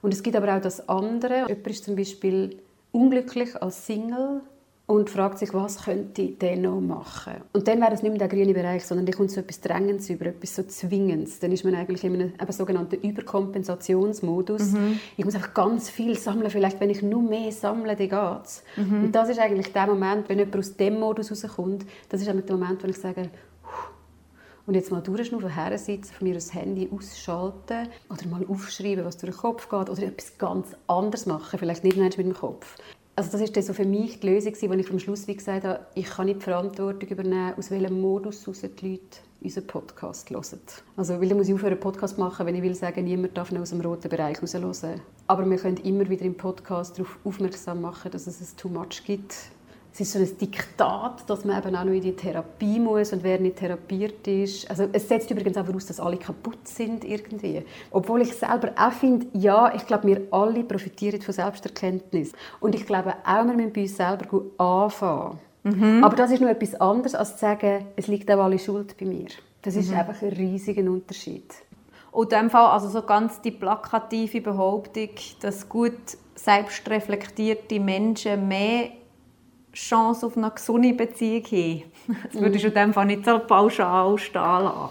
Speaker 3: Und es gibt aber auch das andere. Jemand ist zum Beispiel unglücklich als Single und fragt sich, was könnte der noch machen. Und dann wäre es nicht mehr der grüne Bereich, sondern dann kommt so etwas Drängendes über, etwas so Zwingendes. Dann ist man eigentlich in einem sogenannten Überkompensationsmodus. Mhm. Ich muss einfach ganz viel sammeln, vielleicht wenn ich nur mehr sammle, dann geht es. Mhm. Und das ist eigentlich der Moment, wenn jemand aus dem Modus rauskommt, das ist der Moment, wo ich sage, und jetzt mal durchschnaufen, hersitzen, von mir das Handy ausschalten oder mal aufschreiben, was durch den Kopf geht oder etwas ganz anderes machen, vielleicht nicht mit dem Kopf. Also das ist so für mich die Lösung, wo ich am Schluss wie gesagt habe, ich kann nicht die Verantwortung übernehmen, aus welchem Modus die Leute unseren Podcast hören. Also, weil ich muss aufhören, einen Podcast machen, wenn ich will sagen, niemand darf aus dem roten Bereich raushören. Aber wir können immer wieder im Podcast darauf aufmerksam machen, dass es ein Too Much gibt es ist so ein Diktat, dass man eben auch noch in die Therapie muss und wer nicht therapiert ist. Also es setzt übrigens auch voraus, dass alle kaputt sind irgendwie. Obwohl ich selber auch finde, ja, ich glaube, wir alle profitieren von Selbsterkenntnis. Und ich glaube auch, wir müssen bei uns selber gut anfangen. Mhm. Aber das ist noch etwas anderes, als zu sagen, es liegt auch alle Schuld bei mir. Das ist mhm. einfach ein riesiger Unterschied.
Speaker 2: Und in dem Fall also so ganz die plakative Behauptung, dass gut selbstreflektierte Menschen mehr Chance auf eine gesunde Beziehung haben. Das würdest du in dem Fall nicht so pauschal stehen lassen.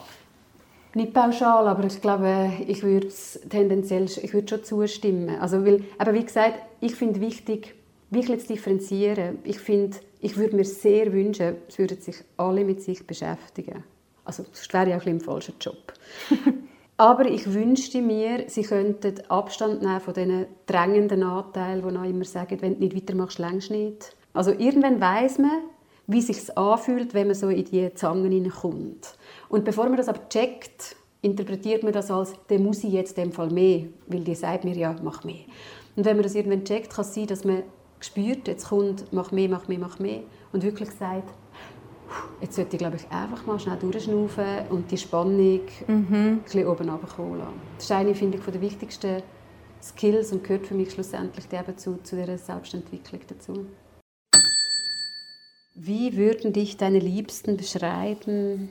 Speaker 3: Nicht pauschal, aber ich glaube, ich würde tendenziell ich würde schon zustimmen. Also, weil, aber wie gesagt, ich finde wichtig, wirklich zu differenzieren. Ich finde, ich würde mir sehr wünschen, es würden sich alle mit sich beschäftigen. Also, das wäre ja auch ein falscher Job. aber ich wünschte mir, sie könnten Abstand nehmen von diesen drängenden Anteilen, die noch immer sagen, wenn du nicht weitermachst, längst nicht. Also irgendwann weiß man, wie es sich anfühlt, wenn man so in die Zangen hineinkommt. Und bevor man das aber checkt, interpretiert man das als, der muss ich jetzt in dem Fall mehr, weil die sagt mir ja, mach mehr. Und wenn man das irgendwann checkt, kann es sein, dass man spürt, jetzt kommt, mach mehr, mach mehr, mach mehr und wirklich sagt, jetzt sollte ich glaube ich einfach mal schnell durchschnaufen und die Spannung mhm. ein bisschen oben runterkommen lassen. Das ist eine, finde ich, von der wichtigsten Skills und gehört für mich schlussendlich eben zu, zu dieser Selbstentwicklung dazu. Wie würden dich deine Liebsten beschreiben?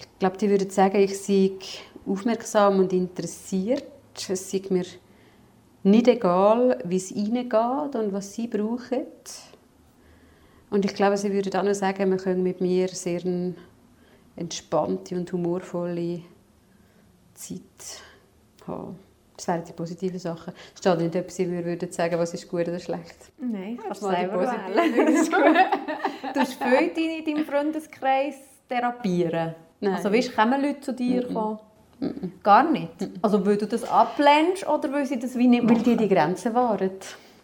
Speaker 3: Ich glaube, die würden sagen, ich sei aufmerksam und interessiert. Es sei mir nicht egal, wie es ihnen geht und was sie brauchen. Und ich glaube, sie würden auch noch sagen, wir können mit mir sehr entspannte und humorvolle Zeit haben. Das wären die positiven Sachen. Es steht nicht, ob sie mir würden sagen, was ist gut oder schlecht.
Speaker 2: Nein, ich kann selber wählen. du hast viele in deinem Freundeskreis therapieren. Nein. Also weißt, kommen Leute zu dir mm -mm. kommen? Gar nicht? Also weil du das ablehnst oder weil sie das wie nicht
Speaker 3: machen? Weil die die Grenzen wahren.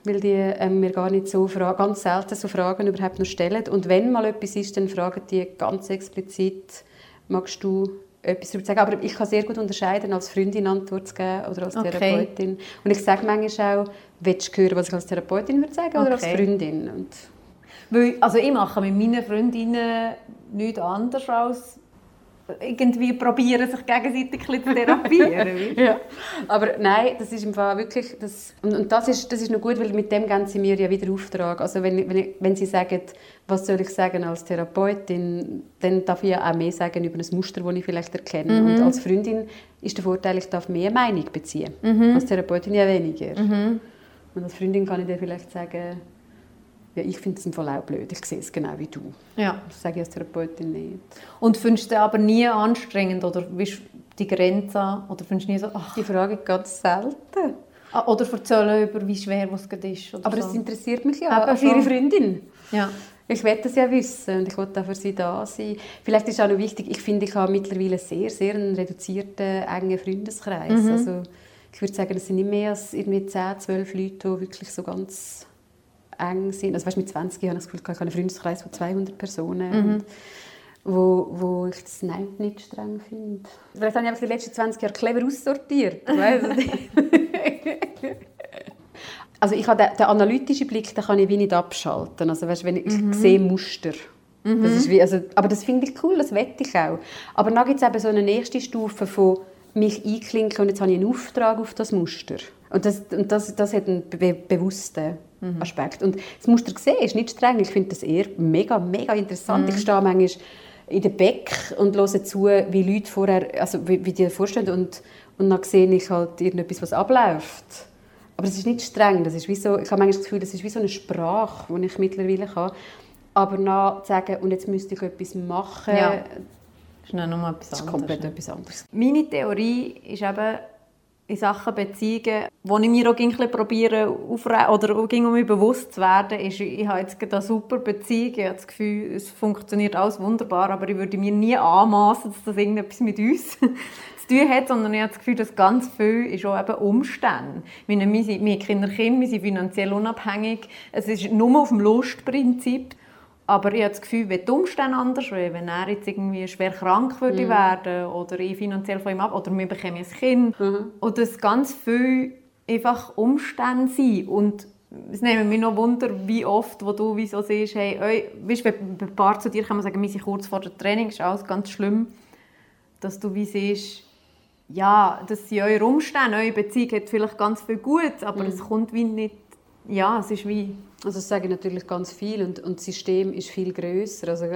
Speaker 3: Weil die ähm, mir gar nicht so ganz selten so Fragen überhaupt noch stellen. Und wenn mal etwas ist, dann fragen die ganz explizit, magst du etwas darüber sagen. Aber ich kann sehr gut unterscheiden, als Freundin Antwort zu geben oder als okay. Therapeutin. Und ich sage manchmal auch, willst du hören, was ich als Therapeutin würde sagen okay. oder als Freundin? Und
Speaker 2: Weil, also ich mache mit meinen Freundinnen nichts anderes als irgendwie probieren, sich gegenseitig zu therapieren.
Speaker 3: ja. Aber nein, das ist im Fall wirklich... Das, und, und das, ist, das ist noch gut, weil mit dem geben sie mir ja wieder Auftrag. Also wenn, wenn, wenn sie sagen, was soll ich sagen als Therapeutin, dann darf ich ja auch mehr sagen über ein Muster, das ich vielleicht erkenne. Mhm. Und als Freundin ist der Vorteil, ich darf mehr Meinung beziehen. Mhm. Als Therapeutin ja weniger. Mhm. Und als Freundin kann ich dir vielleicht sagen ja, ich finde es im Fall auch blöd. Ich sehe es genau wie du.
Speaker 2: Ja.
Speaker 3: Das sage ich als Therapeutin nicht.
Speaker 2: Und findest du aber nie anstrengend oder wie die Grenze oder findest du nie so, ach.
Speaker 3: Die Frage ganz selten.
Speaker 2: Ah, oder erzählen über, wie schwer es ist.
Speaker 3: aber
Speaker 2: so.
Speaker 3: es interessiert mich ja, auch für ihre Freundin.
Speaker 2: Ja.
Speaker 3: Ich will das ja wissen und ich auch für sie da sein. Vielleicht ist auch noch wichtig, ich finde, ich habe mittlerweile sehr, sehr einen reduzierten, engen Freundeskreis. Mhm. Also ich würde sagen, es sind nicht mehr als irgendwie 10, 12 Leute, die wirklich so ganz eng sind. Also weißt, mit 20 habe ich das Gefühl, ich habe einen Freundeskreis von 200 Personen. Mhm. wo, wo ich das Nein nicht streng finde. Vielleicht habe ich einfach die letzten 20 Jahre clever aussortiert. Also ich habe den, den, analytischen Blick, den kann ich wie nicht abschalten. Also weißt, wenn ich, mhm. sehe Muster. Mhm. Das ist wie, also, aber das finde ich cool, das wette ich auch. Aber dann gibt es eben so eine nächste Stufe von mich einklinken und jetzt habe ich einen Auftrag auf das Muster. Und das, und das, das hat einen be bewussten mhm. Aspekt. Und das Muster sehen ist nicht streng. Ich finde das eher mega, mega interessant. Mhm. Ich stehe manchmal in der Beck und höre zu, wie Leute vorher, also wie, wie die vorstellen und, und dann sehe ich halt irgendetwas, was abläuft. Aber es ist nicht streng. Das ist wie so, ich habe manchmal das Gefühl, das ist wie so eine Sprache, die ich mittlerweile kann. Aber dann zu sagen, und jetzt müsste ich etwas machen,
Speaker 2: ja. ist noch etwas
Speaker 3: ist komplett etwas anderes.
Speaker 2: Meine Theorie ist eben, in Sachen Beziehungen, wo ich mir auch ein probiere oder auch um mir bewusst zu werden, ist, ich habe jetzt eine super Beziehung, ich habe das Gefühl, es funktioniert alles wunderbar, aber ich würde mir nie anmaßen, dass das irgendetwas mit uns zu tun hat, sondern ich habe das Gefühl, dass ganz viel ist auch eben Umstände. Meine, wir, sind, wir haben Kinder, wir sind finanziell unabhängig, es ist nur auf dem Lustprinzip aber ich habe das Gefühl, wenn die Umstände anders wären, wenn er jetzt irgendwie schwer krank würde mhm. werden oder ich finanziell von ihm ab oder wir bekommen ein Kind mhm. und das ganz viel einfach Umstände sind und es nimmt mich noch Wunder, wie oft, wo du wie so siehst, hey, oi, weißt, wenn ein Paar zu dir kann man sagen, wir sind kurz vor der Training, ist alles ganz schlimm, dass du wie siehst, ja, das sind eure Umstände, eure Beziehung hat vielleicht ganz viel Gutes, aber mhm. es kommt wie nicht, ja, es ist wie
Speaker 3: also das sagen natürlich ganz viel und, und das System ist viel grösser. Also,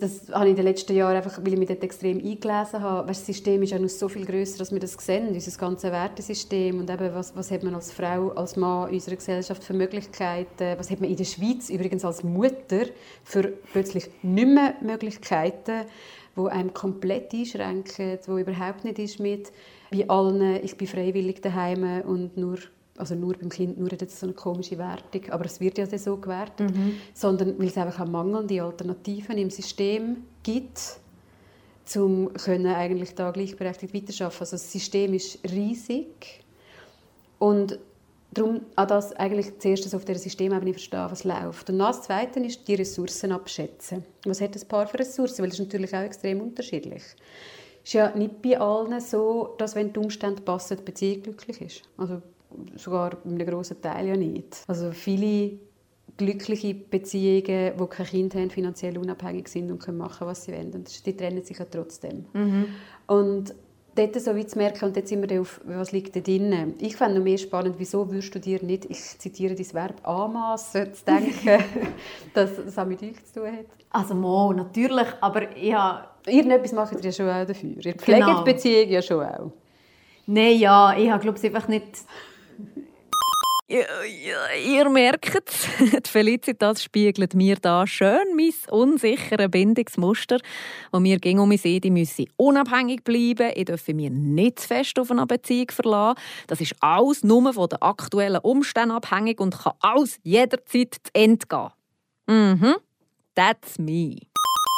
Speaker 3: das habe ich in den letzten Jahren einfach, weil ich mich dort extrem eingelesen habe. das System ist ja noch so viel grösser, als wir das sehen, unser ganzes Wertesystem und eben, was, was hat man als Frau, als Mann in unserer Gesellschaft für Möglichkeiten, was hat man in der Schweiz übrigens als Mutter für plötzlich nicht mehr Möglichkeiten, wo einem komplett einschränken, wo überhaupt nicht ist mit wie allen, ich bin freiwillig daheim und nur also nur beim Kind nur jetzt so eine komische Wertung, aber es wird ja so gewertet, mhm. sondern weil es einfach auch mangelnde Alternativen im System gibt, um können eigentlich da gleichberechtigt weiterarbeiten. Also das System ist riesig und darum auch das eigentlich zuerst auf dieser Systemebene verstehen, was läuft. Und das Zweite ist die Ressourcen abschätzen. Was hat das Paar für Ressourcen? Weil das ist natürlich auch extrem unterschiedlich. Es ist ja nicht bei allen so, dass wenn die Umstände passen, die Beziehung glücklich ist. Also sogar in einem grossen Teil ja nicht. Also viele glückliche Beziehungen, die kein Kind haben, finanziell unabhängig sind und können machen, was sie wollen. Und die trennen sich ja trotzdem. Mhm. Und dort so wie zu merken, und jetzt sind wir auf, was liegt da drin. Ich fände noch mehr spannend, wieso würdest du dir nicht, ich zitiere das Verb, anmassen, zu denken, dass das auch mit euch zu tun hat?
Speaker 2: Also mo, natürlich, aber ich habe...
Speaker 3: Irgendetwas macht ihr ja schon auch dafür. Ihr pflegt genau. die Beziehung ja schon auch.
Speaker 2: Nein, ja, ich habe glaube ich einfach nicht
Speaker 5: ja, ja, ihr merkt es, die Felicitas spiegelt mir da schön mein unsicheres Bindungsmuster, wo mir ging um sehen, die müssen unabhängig bleiben, ich dürfe mich nicht zu fest auf eine Beziehung verlassen. Das ist alles nur von den aktuellen Umständen abhängig und kann alles jederzeit zu Ende gehen. Mhm, that's me.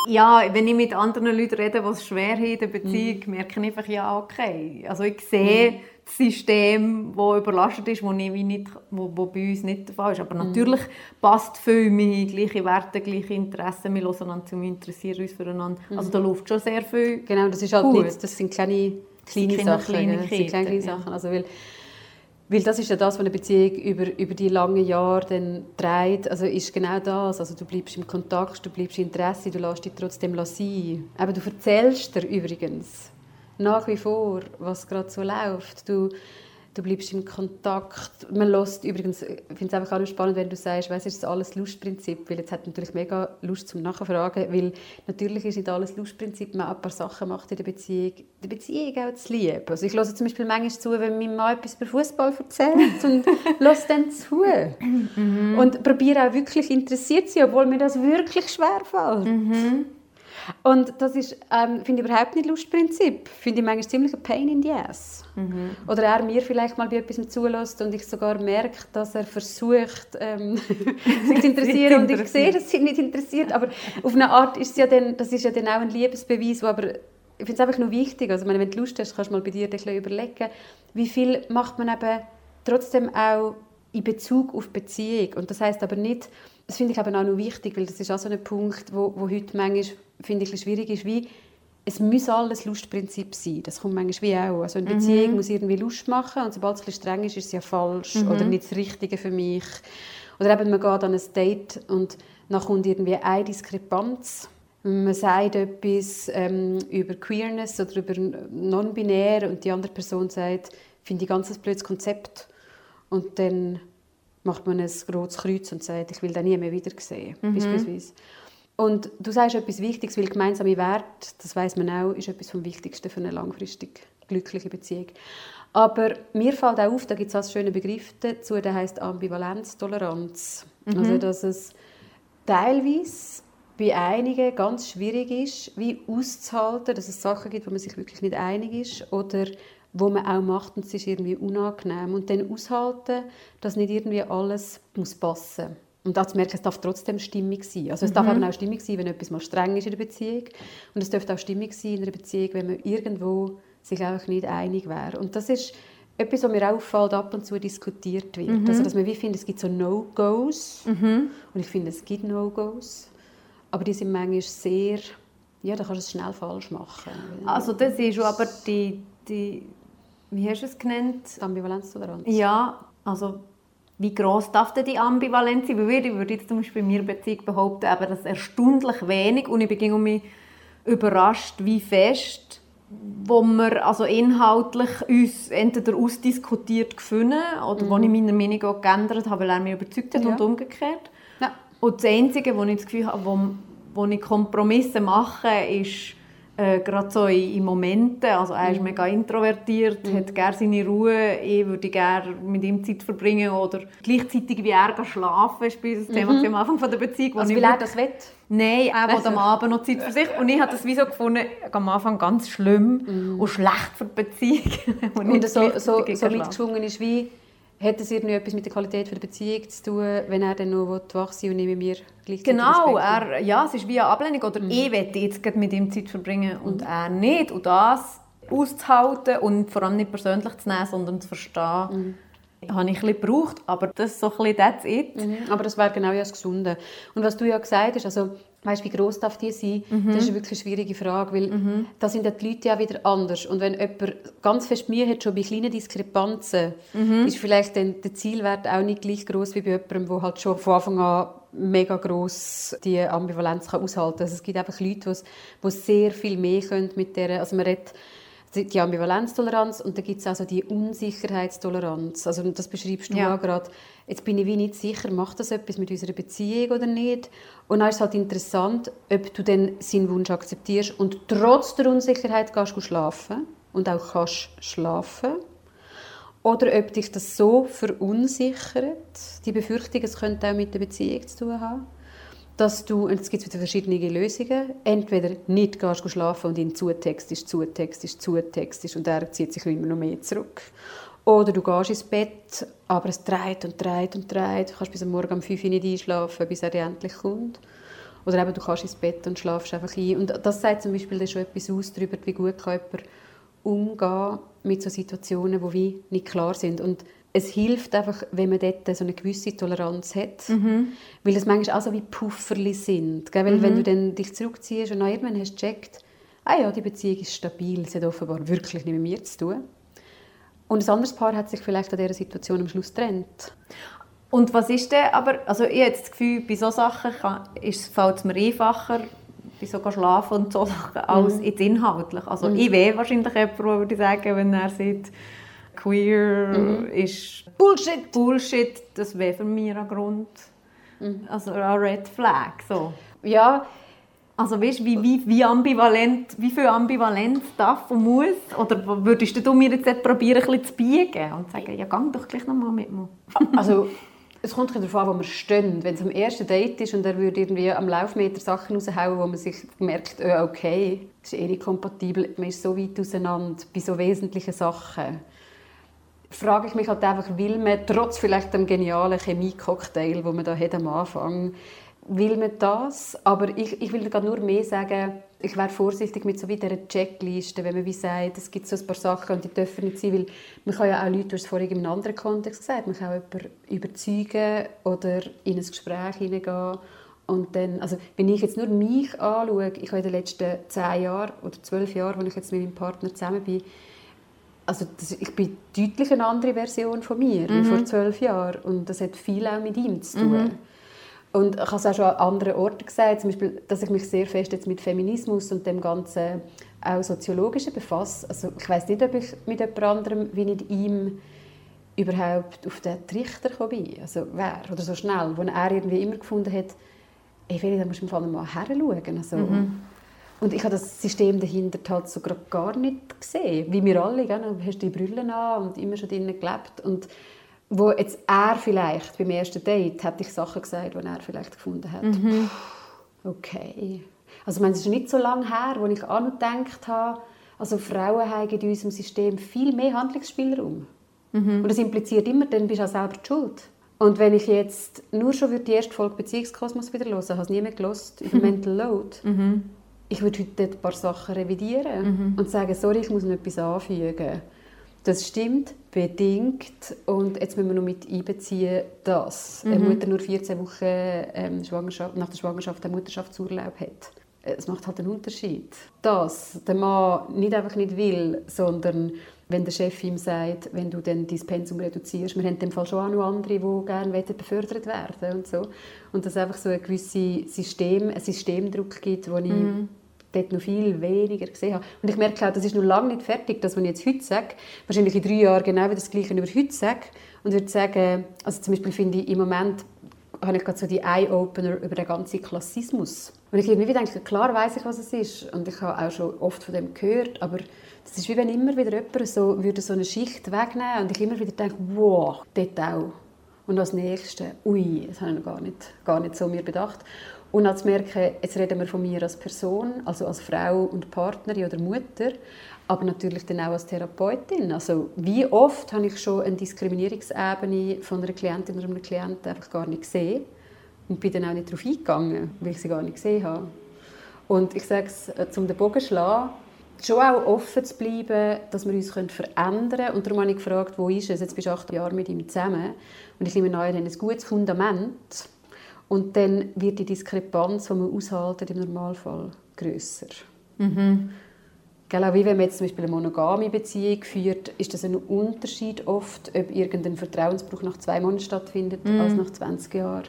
Speaker 2: Ja, wenn ich mit anderen Leuten rede, die es schwer haben in der Beziehung, mm. merke ich einfach, ja, okay. Also ich sehe, mm System, das überlastet ist, wo, nicht, wo, wo bei uns nicht der Fall ist. Aber mhm. natürlich passt viel, wir gleiche Werte, gleiche Interessen, wir hören zu, wir interessieren uns füreinander. Mhm. Also da läuft schon sehr viel
Speaker 3: Genau, das ist halt gut. nicht, das sind kleine, kleine sind Sachen. Kleine das sind kleine, kleine Sachen. Also, weil, weil das ist ja das, was eine Beziehung über, über die langen Jahre dann trägt. Also ist genau das. Also du bleibst im Kontakt, du bleibst im Interesse, du lässt dich trotzdem sein. Aber du erzählst dir übrigens nach wie vor, was gerade so läuft. Du, du bleibst in Kontakt. Man lässt übrigens, ich finde es einfach auch spannend, wenn du sagst, weißt, ist das alles Lustprinzip, weil jetzt hat natürlich mega Lust zum Nachfragen, weil natürlich ist nicht alles Lustprinzip, man ein paar Sachen macht in der Beziehung, die Beziehung auch zu lieben. Also ich höre zum Beispiel manchmal zu, wenn mein Mann etwas über Fußball erzählt und lasse dann zu mhm. und probiere auch wirklich interessiert zu sein, obwohl mir das wirklich schwer fällt. Und das ist, ähm, finde ich überhaupt nicht Lustprinzip. Finde ich manchmal ziemlich ein Pain in the ass. Mhm. Oder er mir vielleicht mal bei etwas zulässt und ich sogar merke, dass er versucht, ähm, sich zu interessieren und ich sehe, dass sie nicht interessiert. Aber auf eine Art ist ja dann, das ist ja dann auch ein Liebesbeweis, wo aber ich finde es einfach nur wichtig. Also, wenn du Lust hast, kannst du mal bei dir überlegen, wie viel macht man eben trotzdem auch in Bezug auf Beziehung. Und das heißt aber nicht, das finde ich aber auch noch wichtig, weil das ist auch so ein Punkt, wo, wo heute manchmal, finde ich, schwierig ist, wie es muss alles Lustprinzip sein. Das kommt manchmal wie auch. Also eine Beziehung mhm. muss irgendwie Lust machen und sobald es ein streng ist, ist es ja falsch mhm. oder nicht das Richtige für mich. Oder eben, man geht an ein Date und dann kommt irgendwie eine Diskrepanz. Man sagt etwas ähm, über Queerness oder über Non-Binär und die andere Person sagt, finde ich ein ganz blödes Konzept. Und dann macht man ein rotes Kreuz und sagt, ich will den nie mehr wiedersehen, mhm. beispielsweise. Und du sagst etwas Wichtiges, weil gemeinsame Wert, das weiß man auch, ist etwas vom Wichtigsten für eine langfristig glückliche Beziehung. Aber mir fällt auch auf, da gibt es einen schönen Begriff dazu, der heißt Ambivalenztoleranz. Mhm. Also, dass es teilweise bei einigen ganz schwierig ist, wie auszuhalten, dass es Sachen gibt, wo man sich wirklich nicht einig ist oder wo man auch macht und es ist irgendwie unangenehm. Und dann aushalten, dass nicht irgendwie alles muss passen muss. Und da zu merken, es darf trotzdem stimmig sein. Also es mhm. darf aber auch stimmig sein, wenn etwas mal streng ist in der Beziehung. Und es dürfte auch stimmig sein in einer Beziehung, wenn man irgendwo sich einfach nicht einig wäre. Und das ist etwas, was mir auffällt, ab und zu diskutiert wird. Mhm. Also dass man wie findet, es gibt so No-Gos. Mhm. Und ich finde, es gibt No-Gos. Aber die sind manchmal sehr... Ja, da kannst du es schnell falsch machen.
Speaker 2: Also das ist aber die... die wie hast du es genannt?
Speaker 3: Ambivalenztoleranz.
Speaker 2: Ja, also wie groß darf denn die Ambivalenz sein? Weil ich würde jetzt zum Beispiel in meiner Beziehung behaupten, aber das erstaunlich wenig und ich bin mich überrascht, wie fest wo wir also inhaltlich uns entweder ausdiskutiert gefunden oder mhm. wo ich meine Meinung auch geändert habe, weil er mich überzeugt hat ja. und umgekehrt. Ja. Und das Einzige, wo ich das Gefühl habe, wo, wo ich Kompromisse mache, ist äh, gerade so in, in, Momenten, also er ist mhm. mega introvertiert, mhm. hat gerne seine Ruhe, ich würde gerne mit ihm Zeit verbringen oder gleichzeitig wie er schlafen, ist das Thema mhm. am Anfang der Beziehung.
Speaker 3: Also weil er das will?
Speaker 2: Nein, er will am Abend noch Zeit für sich und ich habe das wie so gefunden, am Anfang ganz schlimm mhm. und schlecht für die Beziehung.
Speaker 3: und, und so, so, so mitgeschwungen ist wie hat es etwas mit der Qualität der Beziehung zu tun, wenn er dann noch wach sein und nicht mit mir
Speaker 2: gleichzeitig Genau, er, ja, es ist wie eine Ablehnung. Oder mhm. ich will jetzt mit ihm Zeit verbringen und mhm. er nicht. Und das auszuhalten und vor allem nicht persönlich zu nehmen, sondern zu verstehen, mhm. habe ich ein bisschen gebraucht. Aber das ist so ein bisschen that's it.
Speaker 3: Mhm. Aber das wäre genau das Gesunde. Und was du ja gesagt hast, also Weißt, wie groß darf die sein? Mhm. Das ist wirklich eine schwierige Frage, weil mhm. da sind die Leute ja wieder anders. Und wenn jemand ganz fest Mühe hat, schon bei kleinen Diskrepanzen, mhm. ist vielleicht dann der Zielwert auch nicht gleich groß wie bei jemandem, der halt schon von Anfang an mega groß die Ambivalenz kann aushalten kann. Also es gibt einfach Leute, die sehr viel mehr können mit der, also man redet die Ambivalenztoleranz und dann gibt es also die Unsicherheitstoleranz. Also das beschreibst du ja gerade. Jetzt bin ich wie nicht sicher, macht das etwas mit unserer Beziehung oder nicht? Und dann ist es halt interessant, ob du dann seinen Wunsch akzeptierst und trotz der Unsicherheit gehst du schlafen und auch kannst schlafen. Oder ob dich das so verunsichert, die Befürchtung, es könnte auch mit der Beziehung zu tun haben, dass du, und es gibt wieder verschiedene Lösungen, entweder nicht gehst schlafen und ihn zutextest, zutextest, zutextest und er zieht sich immer noch mehr zurück. Oder du gehst ins Bett, aber es dreht und dreht und dreht. Du kannst bis am Morgen um 5 Uhr nicht einschlafen, bis er endlich kommt. Oder eben, du kannst ins Bett und schlafst einfach ein. Und das sagt zum Beispiel schon etwas aus darüber, wie gut kann jemand umgehen mit so Situationen, die wie nicht klar sind. Und es hilft einfach, wenn man dort so eine gewisse Toleranz hat, mhm. weil es manchmal auch so wie Pufferli sind. Gell? Weil mhm. wenn du dann dich zurückziehst und irgendwann hast gecheckt, ah ja, die Beziehung ist stabil, sie hat offenbar wirklich nicht mit mir zu tun. Und ein anderes Paar hat sich vielleicht an dieser Situation am Schluss getrennt.
Speaker 2: Und was ist denn, aber, also ich habe das Gefühl, bei solchen Sachen kann, ist, fällt es mir einfacher, bei so schlafen und so Sachen, als mhm. jetzt inhaltlich. Also mhm. ich wäre wahrscheinlich jemand, würde ich sagen, wenn er sagt, queer mhm. ist
Speaker 3: Bullshit.
Speaker 2: Bullshit, das wäre für mich ein Grund, mhm. also ein Red Flag. So.
Speaker 3: Ja,
Speaker 2: also weißt, wie, wie, wie ambivalent, wie viel Ambivalenz darf und muss? Oder würdest du mir jetzt probieren, ein bisschen zu biegen und sagen, ja, geh doch gleich nochmal mit mir?
Speaker 3: also, es kommt darauf an, wo wir stehen. Wenn es am ersten Date ist und er würde irgendwie am Laufmeter Sachen raushauen, wo man sich merkt, oh, okay, das ist eh nicht kompatibel, man ist so weit auseinander bei so wesentlichen Sachen frage ich mich halt einfach, will man trotz vielleicht dem genialen Chemie-Cocktail, den man da hat am Anfang will man das, aber ich, ich will gerade nur mehr sagen, ich wäre vorsichtig mit so wie dieser Checkliste, wenn man wie sagt, es gibt so ein paar Sachen und die dürfen nicht sein, weil man kann ja auch Leute, du hast es vorhin in einem anderen Kontext gesagt, man kann auch jemanden überzeugen oder in ein Gespräch hineingehen und dann, also wenn ich jetzt nur mich anschaue, ich habe in den letzten zehn Jahren oder zwölf Jahren, als ich jetzt mit meinem Partner zusammen bin, also das, ich bin deutlich eine andere Version von mir mhm. wie vor zwölf Jahren und das hat viel auch mit ihm zu tun. Mhm. Und ich habe es auch schon an anderen Orten gesagt, zum Beispiel, dass ich mich sehr fest jetzt mit Feminismus und dem ganzen auch soziologischen befasse. Also ich weiß nicht, ob ich mit jemand anderem wie mit ihm überhaupt auf den Trichter bin. Also wer oder so schnell, wo er irgendwie immer gefunden hat, ey, da musst du im Fall mal herschauen. Also, mhm. Und ich habe das System dahinter halt so gar nicht gesehen. Wie wir alle, gell? du hast die Brille an und immer schon drinnen gelebt. Und wo jetzt er vielleicht beim ersten Date hätte ich Sachen gesagt, die er vielleicht gefunden hat. Mhm. Okay. Also ich meine, es ist nicht so lange her, wo ich gedacht habe, also Frauen haben in unserem System viel mehr Handlungsspielraum. Mhm. Und das impliziert immer, dann bist du auch selber die schuld. Und wenn ich jetzt nur schon für die erste Folge Beziehungskosmos wieder höre, habe es nie mehr gelost über Mental Load, mhm. Ich würde heute ein paar Sachen revidieren mhm. und sagen, sorry, ich muss noch etwas anfügen. Das stimmt, bedingt. Und jetzt müssen wir noch mit einbeziehen, dass mhm. eine Mutter nur 14 Wochen ähm, Schwangerschaft, nach der Schwangerschaft einen Mutterschaftsurlaub hat. Es macht halt einen Unterschied. Dass der Mann nicht einfach nicht will, sondern wenn der Chef ihm sagt, wenn du dann dein Pensum reduzierst, wir haben in dem Fall schon auch noch andere, die gerne befördert werden und so. Und dass es einfach so ein gewisses System, ein Systemdruck gibt, wo ich mhm dort noch viel weniger gesehen habe. Und ich merke auch, das ist noch lange nicht fertig, dass man jetzt heute sagt, wahrscheinlich in drei Jahren genau wie das Gleiche über heute sage und würde sagen, also zum Beispiel finde ich im Moment habe ich gerade so die Eye-Opener über den ganzen Klassismus. Und ich irgendwie denke, klar weiß ich, was es ist und ich habe auch schon oft von dem gehört, aber das ist wie wenn immer wieder jemand so, würde so eine Schicht wegnehmen und ich immer wieder denke, wow, dort auch. Und als Nächste, ui, das habe ich noch gar nicht, gar nicht so mir bedacht. Und dann zu merken, jetzt reden wir von mir als Person, also als Frau und Partnerin oder Mutter, aber natürlich dann auch als Therapeutin. Also wie oft habe ich schon eine Diskriminierungsebene von einer Klientin oder einem Klienten einfach gar nicht gesehen und bin dann auch nicht darauf eingegangen, weil ich sie gar nicht gesehen habe. Und ich sage es, äh, zum den Bogen schlagen, schon auch offen zu bleiben, dass wir uns verändern können. Und darum habe ich gefragt, wo ist es? Jetzt bist du acht Jahre mit ihm zusammen. Und ich nehme an, ein gutes Fundament und dann wird die Diskrepanz, die man aushalten, im Normalfall grösser. Mhm. Genau, wie wenn man jetzt zum Beispiel eine monogame Beziehung führt, ist das ein Unterschied oft, ob irgendein Vertrauensbruch nach zwei Monaten stattfindet, mhm. als nach 20 Jahren.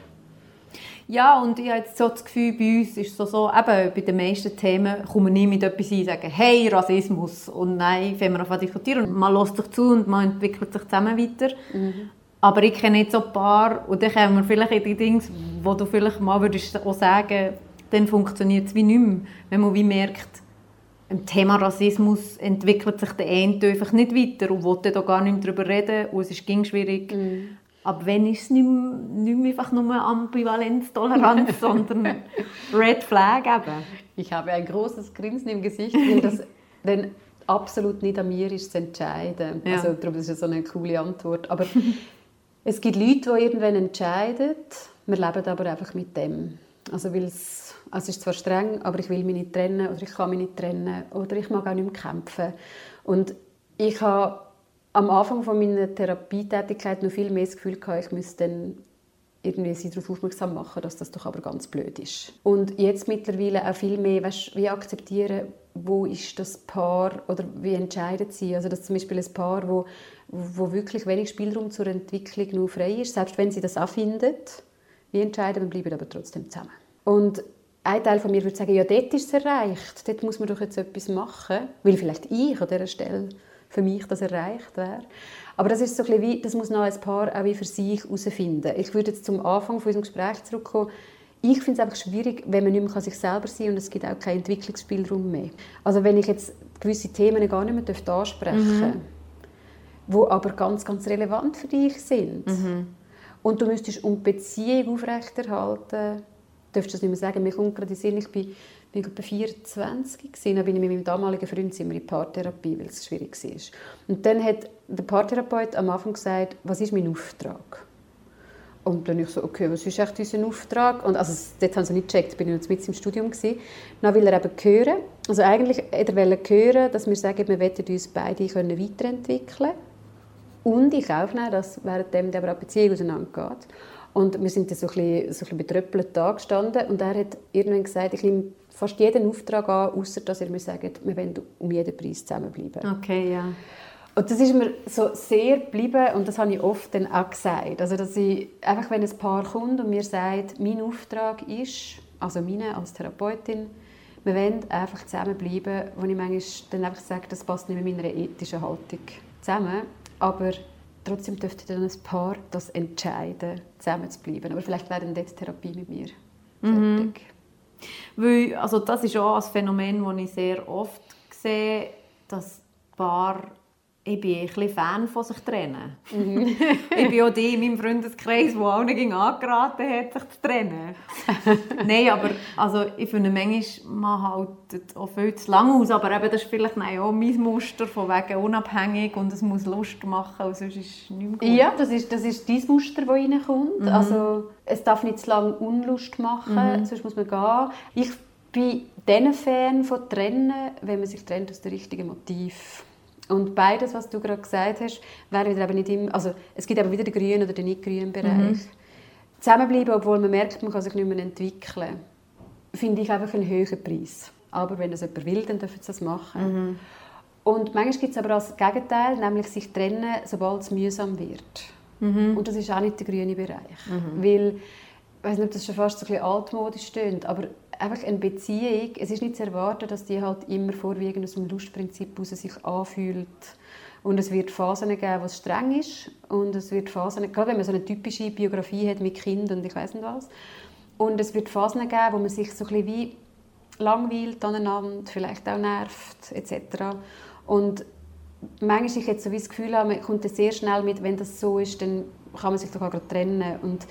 Speaker 2: Ja, und ich habe jetzt so das Gefühl, bei uns ist es so, eben, bei den meisten Themen kommen wir nie mit etwas ein, sagen, hey, Rassismus, und nein, wenn wir auf diskutieren und man lässt sich zu und man entwickelt sich zusammen weiter. Mhm. Aber ich kenne nicht so ein paar, und dann kommen wir vielleicht in die Dinge, wo du vielleicht mal würdest auch sagen, dann funktioniert es wie nicht mehr. Wenn man wie merkt, im Thema Rassismus entwickelt sich der eine einfach nicht weiter und will da gar nicht mehr darüber reden und es ist ging schwierig. Mm. Aber wenn ist es nicht mehr, nicht mehr einfach nur Ambivalenz, Toleranz, sondern Red Flag eben.
Speaker 3: Ich habe ein großes Grinsen im Gesicht, weil das dann absolut nicht an mir ist zu entscheiden. Ja. Also darum ist es so eine coole Antwort. Aber Es gibt Leute, die irgendwann entscheiden, wir leben aber einfach mit dem. Also, weil es, also es ist zwar streng, aber ich will mich nicht trennen oder ich kann mich nicht trennen oder ich mag auch nicht mehr kämpfen. Und ich habe am Anfang von meiner Therapietätigkeit noch viel mehr das Gefühl gehabt, ich müsste dann irgendwie sie darauf aufmerksam machen, dass das doch aber ganz blöd ist. Und jetzt mittlerweile auch viel mehr, weißt, wie akzeptieren, wo ist das Paar oder wie entscheiden sie. Also dass zum Beispiel ein Paar, wo wo wirklich wenig Spielraum zur Entwicklung nur frei ist, selbst wenn sie das auch wir entscheiden, wir bleiben aber trotzdem zusammen. Und ein Teil von mir würde sagen, ja, dort ist es erreicht, dort muss man doch jetzt etwas machen, weil vielleicht ich an dieser Stelle für mich das erreicht wäre. Aber das ist so ein wie, das muss noch ein Paar auch wie für sich herausfinden. Ich würde jetzt zum Anfang von unserem Gespräch zurückkommen. Ich finde es einfach schwierig, wenn man nicht mehr sich selber sein kann und es gibt auch keinen Entwicklungsspielraum mehr. Also wenn ich jetzt gewisse Themen gar nicht mehr ansprechen darf, mhm wo aber ganz, ganz relevant für dich sind. Mhm. Und du müsstest, um die Beziehung aufrechterhalten, du das nicht mehr sagen, mir kommt gerade in Sinn, ich bin, bin etwa 24 gewesen, dann bin ich mit meinem damaligen Freund in Paartherapie, weil es schwierig war. Und dann hat der Paartherapeut am Anfang gesagt, was ist mein Auftrag? Und dann ich so, okay, was ist echt unser Auftrag? Und also, dort haben sie nicht gecheckt, bin ich noch mit im Studium gewesen. Dann will er eben hören. Also eigentlich er hören, dass wir sagen, wir wollen uns beide können weiterentwickeln und ich aufnehmen, dass währenddem die Beziehung auseinandergeht. Und wir sind dann so ein bisschen, so ein bisschen betröppelt da gestanden und er hat irgendwann gesagt, ich nehme fast jeden Auftrag an, außer dass er mir sagt, wir wollen um jeden Preis zusammenbleiben.
Speaker 2: Okay, ja.
Speaker 3: Und das ist mir so sehr geblieben und das habe ich oft dann auch gesagt. Also, dass ich, einfach wenn ein Paar kommt und mir sagt, mein Auftrag ist, also meine als Therapeutin, wir wollen einfach zusammenbleiben, wo ich manchmal dann einfach sage, das passt nicht mit meiner ethischen Haltung zusammen. Aber trotzdem dürfte dann ein Paar das entscheiden, zusammen zu bleiben. Aber vielleicht wäre dann dort Therapie mit mir
Speaker 2: Mhm.
Speaker 3: fertig.
Speaker 2: Weil, also das ist auch ein Phänomen, das ich sehr oft sehe, dass Paar ich bin ein bisschen Fan von sich trennen. ich bin auch die in meinem Freundeskreis, die allen ging angeraten hat, sich zu trennen. Nein, aber also, ich finde, manchmal man hält auch viel zu lange aus, aber eben, das ist vielleicht auch mein Muster, von wegen unabhängig und es muss Lust machen, und sonst ist es nicht mehr gut.
Speaker 3: Ja, das ist, das ist dein Muster, das reinkommt. Also, es darf nicht zu lange Unlust machen, sonst muss man gehen. Ich bin dann Fan von Trennen, wenn man sich trennt aus dem richtigen Motiv. Und beides, was du gerade gesagt hast, wäre wieder eben nicht immer, also es gibt aber wieder den grünen oder den nicht grünen Bereich. Zusammenbleiben, obwohl man merkt, man kann sich nicht mehr entwickeln, finde ich einfach einen höheren Preis. Aber wenn das jemand will, dann dürfen sie das machen. Und manchmal gibt es aber auch das Gegenteil, nämlich sich trennen, sobald es mühsam wird. Und das ist auch nicht der grüne Bereich. Weil, ich weiß nicht, ob das schon fast so ein bisschen altmodisch stöhnt, aber einfach eine Beziehung, es ist nicht zu erwarten, dass die halt immer vorwiegend aus dem Lustprinzip heraus sich anfühlt. Und es wird Phasen geben, wo es streng ist. Und es wird Phasen, gerade wenn man so eine typische Biografie hat mit Kind und ich weiß nicht was. Und es wird Phasen geben, wo man sich so ein bisschen wie langweilt aneinander, vielleicht auch nervt, etc. Und manchmal ich jetzt so wie das Gefühl man kommt sehr schnell mit, wenn das so ist, dann kann man sich doch auch gerade trennen. Und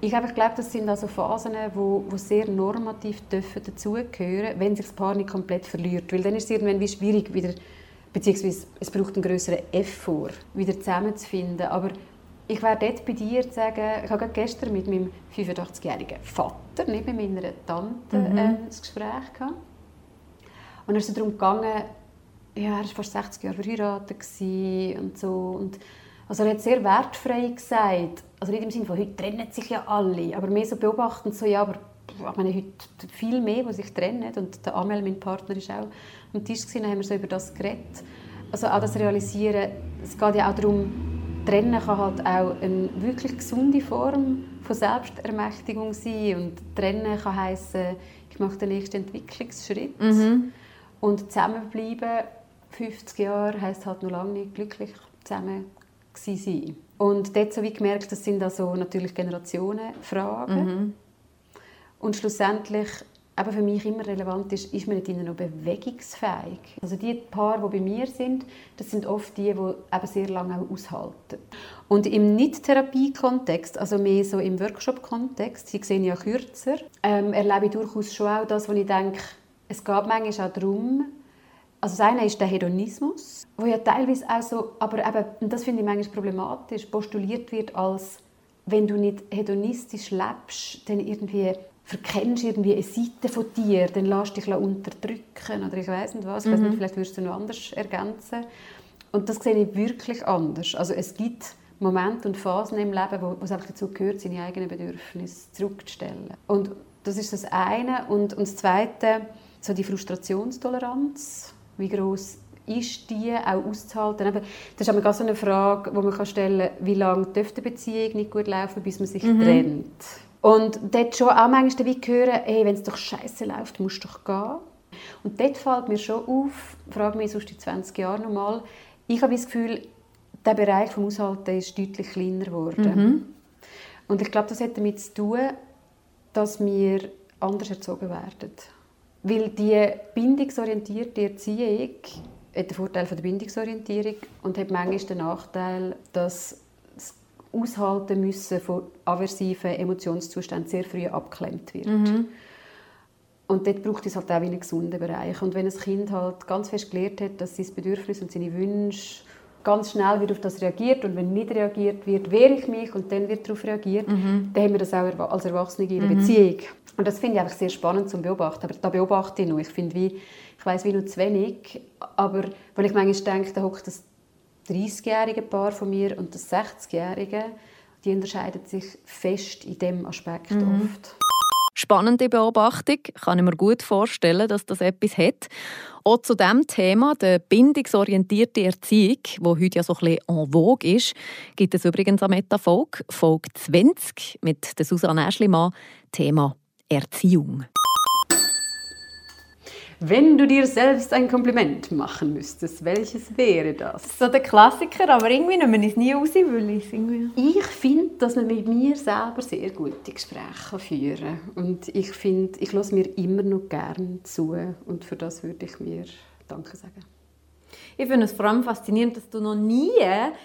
Speaker 3: ich einfach glaube, das sind also Phasen, wo, wo sehr normativ dürfen dazugehören, wenn sich das Paar nicht komplett verliert. Weil dann ist es irgendwann wie schwierig, wieder, beziehungsweise es braucht einen größeren Effort, wieder zusammenzufinden. Aber ich wäre dort bei dir zu sagen, ich habe gestern mit meinem 85-jährigen Vater, nicht mit meiner Tante, äh, das Gespräch gehabt. Und es ist darum gegangen, ja, er war fast 60 Jahre verheiratet und so. Und also er hat sehr wertfrei gesagt, also nicht im Sinne von, heute trennen sich ja alle, aber mehr so beobachtend, so, ja, aber ich meine, heute viel mehr, die sich trennen. Und der Amel, mein Partner, ist auch am Tisch gewesen, dann haben wir so über das geredet. Also auch das Realisieren, es geht ja auch darum, Trennen kann halt auch eine wirklich gesunde Form von Selbstermächtigung sein. Und Trennen kann heißen, ich mache den nächsten Entwicklungsschritt. Und zusammenbleiben, 50 Jahre, heisst halt noch lange nicht glücklich zusammen sein. Und dort so wie gemerkt, das sind also natürlich Generationenfragen. Und schlussendlich, eben für mich immer relevant ist, ist man nicht ihnen noch bewegungsfähig. Also die Paar, die bei mir sind, das sind oft die, die eben sehr lange auch aushalten. Und im Nicht-Therapie-Kontext, also mehr so im Workshop-Kontext, sie sehen ja kürzer, ähm, erlebe ich durchaus schon auch das, wo ich denke, es geht manchmal auch darum, also das eine ist der Hedonismus, wo ja teilweise auch so, aber eben, und das finde ich manchmal problematisch, postuliert wird als, wenn du nicht hedonistisch lebst, dann irgendwie verkennst du irgendwie eine Seite von dir, dann lässt dich unterdrücken oder ich weiß nicht was, ich weiß nicht, vielleicht würdest du noch anders ergänzen. Und das sehe ich wirklich anders. Also es gibt Momente und Phasen im Leben, wo, wo es einfach dazu gehört, seine eigenen Bedürfnisse zurückzustellen. Und das ist das eine. Und, und das zweite, so die Frustrationstoleranz. Wie groß ist die auch auszuhalten? Das ist aber so eine Frage, die man stellen kann, wie lange dürfte eine Beziehung nicht gut laufen, bis man sich trennt. Und dort schon auch manchmal dabei hören, hey, wenn es doch scheiße läuft, musst du doch gehen. Und dort fällt mir schon auf, frage mich sonst die 20 Jahre nochmal, ich habe das Gefühl, der Bereich vom Aushalten ist deutlich kleiner geworden. Und ich glaube, das hat damit zu tun, dass wir anders erzogen werden. Weil die bindungsorientierte Erziehung hat den Vorteil von der Bindungsorientierung und hat manchmal den Nachteil, dass das Aushalten müssen von aversiven Emotionszuständen sehr früh abgeklemmt wird. Und dort braucht es halt auch einen gesunden Bereich. Und wenn ein Kind halt ganz fest gelernt hat, dass sein Bedürfnis und seine Wünsche ganz schnell wird auf das reagiert und wenn nicht reagiert wird, wehre ich mich und dann wird darauf reagiert, mhm. dann haben wir das auch als Erwachsene in einer mhm. Beziehung. Und das finde ich einfach sehr spannend zu beobachten. Aber da beobachte ich noch. Ich finde, wie, ich weiß wie nur zu wenig, aber wenn ich manchmal denke, da hockt das 30-jährige Paar von mir und das 60-jährige, die unterscheiden sich fest in dem Aspekt mhm. oft.
Speaker 5: Spannende Beobachtung, kann ich mir gut vorstellen, dass das etwas hat. Auch zu diesem Thema, der bindungsorientierte Erziehung, wo heute ja so ein bisschen en vogue ist, gibt es übrigens eine Metafolge, Folge 20 mit der Susanne Eschlimann, Thema Erziehung.
Speaker 3: Wenn du dir selbst ein Kompliment machen müsstest, welches wäre das?
Speaker 2: das ist so der Klassiker, aber irgendwie nimmt man es nie raus, weil ich irgendwie...
Speaker 3: Ich finde, dass man mit mir selber sehr gute Gespräche führen kann. Und ich finde, ich lasse mir immer noch gerne zu. Und für das würde ich mir Danke sagen.
Speaker 2: Ich finde es vor allem faszinierend, dass du noch nie,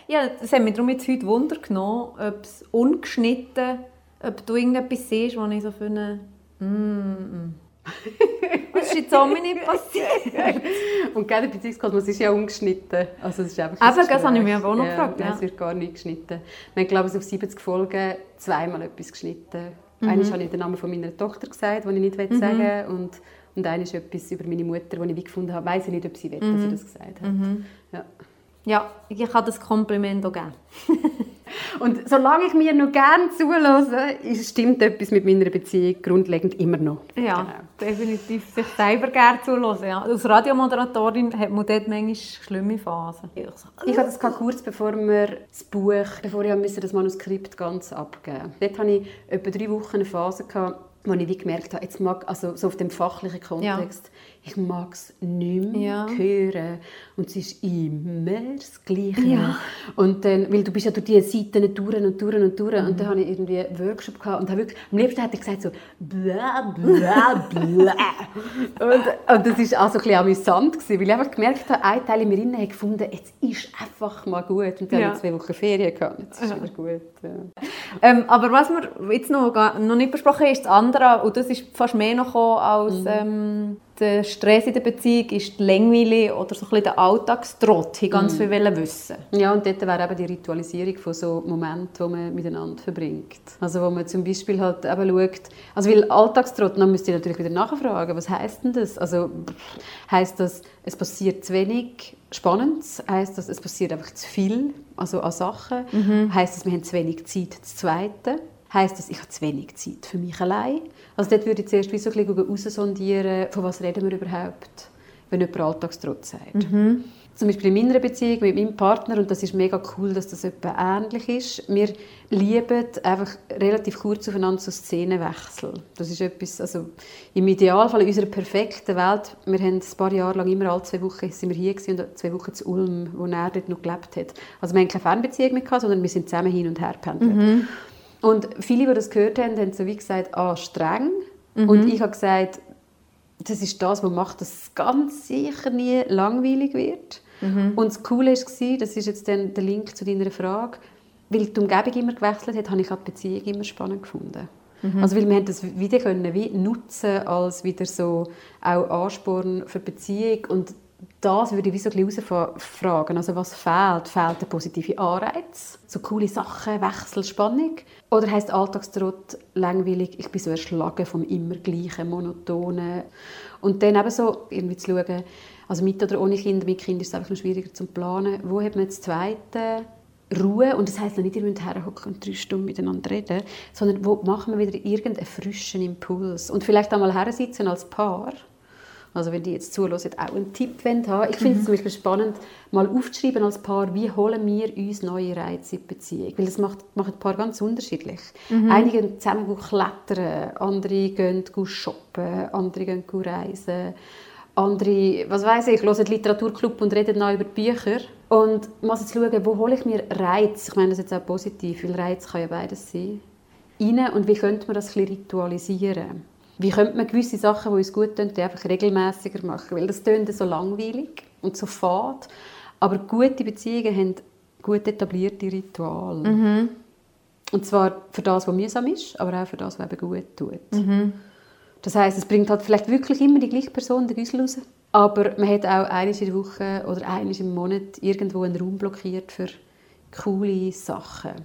Speaker 2: ja, das hat mich darum jetzt heute Wunder genommen, ob es ungeschnitten, ob du irgendetwas siehst, wo ich so finde, mm, mm. Das ist jetzt auch nicht passiert.
Speaker 3: Und gerade der Beziehungskosmos ist ja ungeschnitten. Also es ist einfach
Speaker 2: Aber das habe ich mich auch noch ja, gefragt.
Speaker 3: Ja. Es wird gar nicht geschnitten. Wir haben, glaube ich, auf 70 Folgen zweimal etwas geschnitten. Mhm. Einmal habe ich den Namen von meiner Tochter gesagt, den ich nicht mhm. sagen will. Und, und einmal ist etwas über meine Mutter, das ich gefunden habe. Ich weiß nicht, ob sie will, mhm. dass sie das gesagt hat. Mhm.
Speaker 2: Ja. Ja, ich kann das Kompliment auch geben.
Speaker 3: Und solange ich mir noch gerne zulasse, stimmt etwas mit meiner Beziehung grundlegend immer noch.
Speaker 2: Ja, genau. definitiv sich selber gerne zulassen. Ja. Als Radiomoderatorin hat man dort manchmal schlimme Phasen.
Speaker 3: Ich, ich hatte das kurz bevor wir das Buch, bevor ich das Manuskript ganz abgeben musste. Dort hatte ich etwa drei Wochen eine Phase, gehabt, wo ich wie gemerkt habe, jetzt mag, also so auf dem fachlichen Kontext, ja. Ich mag es nicht mehr ja. hören. Und es ist immer das Gleiche. Ja. Und dann, weil du bist ja durch diese Seiten durch und durch und durch. Mhm. Und dann hatte ich irgendwie einen Workshop gehabt und wirklich, am liebsten hätte ich gesagt so bla bla bla. und, und das war auch so ein bisschen amüsant, gewesen, weil ich einfach gemerkt habe, ein Teil in mir habe gefunden, jetzt ist einfach mal gut. Und dann ja. habe ich zwei Wochen Ferien gehabt. Jetzt ist wieder gut.
Speaker 2: Ähm, aber was wir jetzt noch, noch nicht besprochen haben, ist das andere, und das ist fast mehr noch als mhm. ähm, der Stress in der Beziehung, ist die Langweile oder so ein bisschen der Alltagstrott. Ich ganz mhm. viel wissen.
Speaker 3: Ja, und dort wäre eben die Ritualisierung von so Momenten, die man miteinander verbringt. Also wo man zum Beispiel halt eben schaut, also weil Alltagstrott, dann müsst ihr natürlich wieder nachfragen, was heißt denn das? Also heißt das, es passiert zu wenig Spannendes? Heißt das, es passiert einfach zu viel, also an Sachen? Mhm. Heißt das, wir haben zu wenig Zeit, das Zweite? Heißt das, ich habe zu wenig Zeit für mich allein? Also dort würde ich zuerst wie so ein bisschen raussondieren, von was reden wir überhaupt, wenn jemand Alltagstrotz sagt. Mhm. Zum Beispiel in meiner Beziehung mit meinem Partner, und das ist mega cool, dass das etwa ähnlich ist, wir lieben einfach relativ kurz aufeinander so Szenenwechsel. Das ist etwas, also im Idealfall in unserer perfekten Welt, wir haben ein paar Jahre lang immer alle zwei Wochen sind wir hier gewesen, und zwei Wochen zu Ulm, wo er dort noch gelebt hat. Also wir haben keine Fernbeziehung mehr sondern wir sind zusammen hin und her pendelt. Mhm. Und viele, die das gehört haben, haben so wie gesagt, ah, streng. Mhm. Und ich habe gesagt, das ist das, was macht, dass es ganz sicher nie langweilig wird. Mhm. Und das Coole war, das ist jetzt dann der Link zu deiner Frage, weil die Umgebung immer gewechselt hat, habe ich auch die Beziehung immer spannend gefunden. Mhm. Also weil wir das wieder können wie nutzen als wieder so auch Ansporn für Beziehung und das würde ich wie so ein bisschen fragen. Also was fehlt? Fehlt der positive Anreiz? So coole Sachen, Wechsel, Spannung? Oder heißt Alltagstrott langweilig, ich bin so erschlagen vom immer gleichen, monotonen? Und dann eben so irgendwie zu schauen, also mit oder ohne Kinder, mit Kindern ist es einfach noch schwieriger zu planen. Wo hat man das Zweite? Ruhe, und das heisst nicht, ihr müsst herhocken und drei Stunden miteinander reden, sondern wo machen wir wieder irgendeinen frischen Impuls? Und vielleicht einmal her sitzen als Paar also wenn die jetzt zuhören, auch einen Tipp haben Ich finde es mhm. zum Beispiel spannend, mal aufzuschreiben als Paar, wie holen wir uns neue Reize in die Beziehung? Weil das macht, machen ein Paar ganz unterschiedlich. Mhm. Einige gehen zusammen klettern, andere gehen shoppen, andere gehen reisen. Andere, was weiß ich, hören Literaturclub und reden neu über Bücher. Und muss jetzt schauen, wo hole ich mir Reiz? Ich meine das jetzt auch positiv, weil Reiz kann ja beides sein. Rein und wie könnte man das ein bisschen ritualisieren? Wie könnte man gewisse Sachen, die uns gut tun, einfach regelmäßiger machen? Weil das tönt so langweilig und so fad. Aber gute Beziehungen haben gut etablierte Rituale. Mhm. Und zwar für das, was mühsam ist, aber auch für das, was eben gut tut. Mhm. Das heißt, es bringt halt vielleicht wirklich immer die gleiche Person den Güssel raus. Aber man hat auch einmal in der Woche oder einmal im Monat irgendwo einen Raum blockiert für coole Sachen.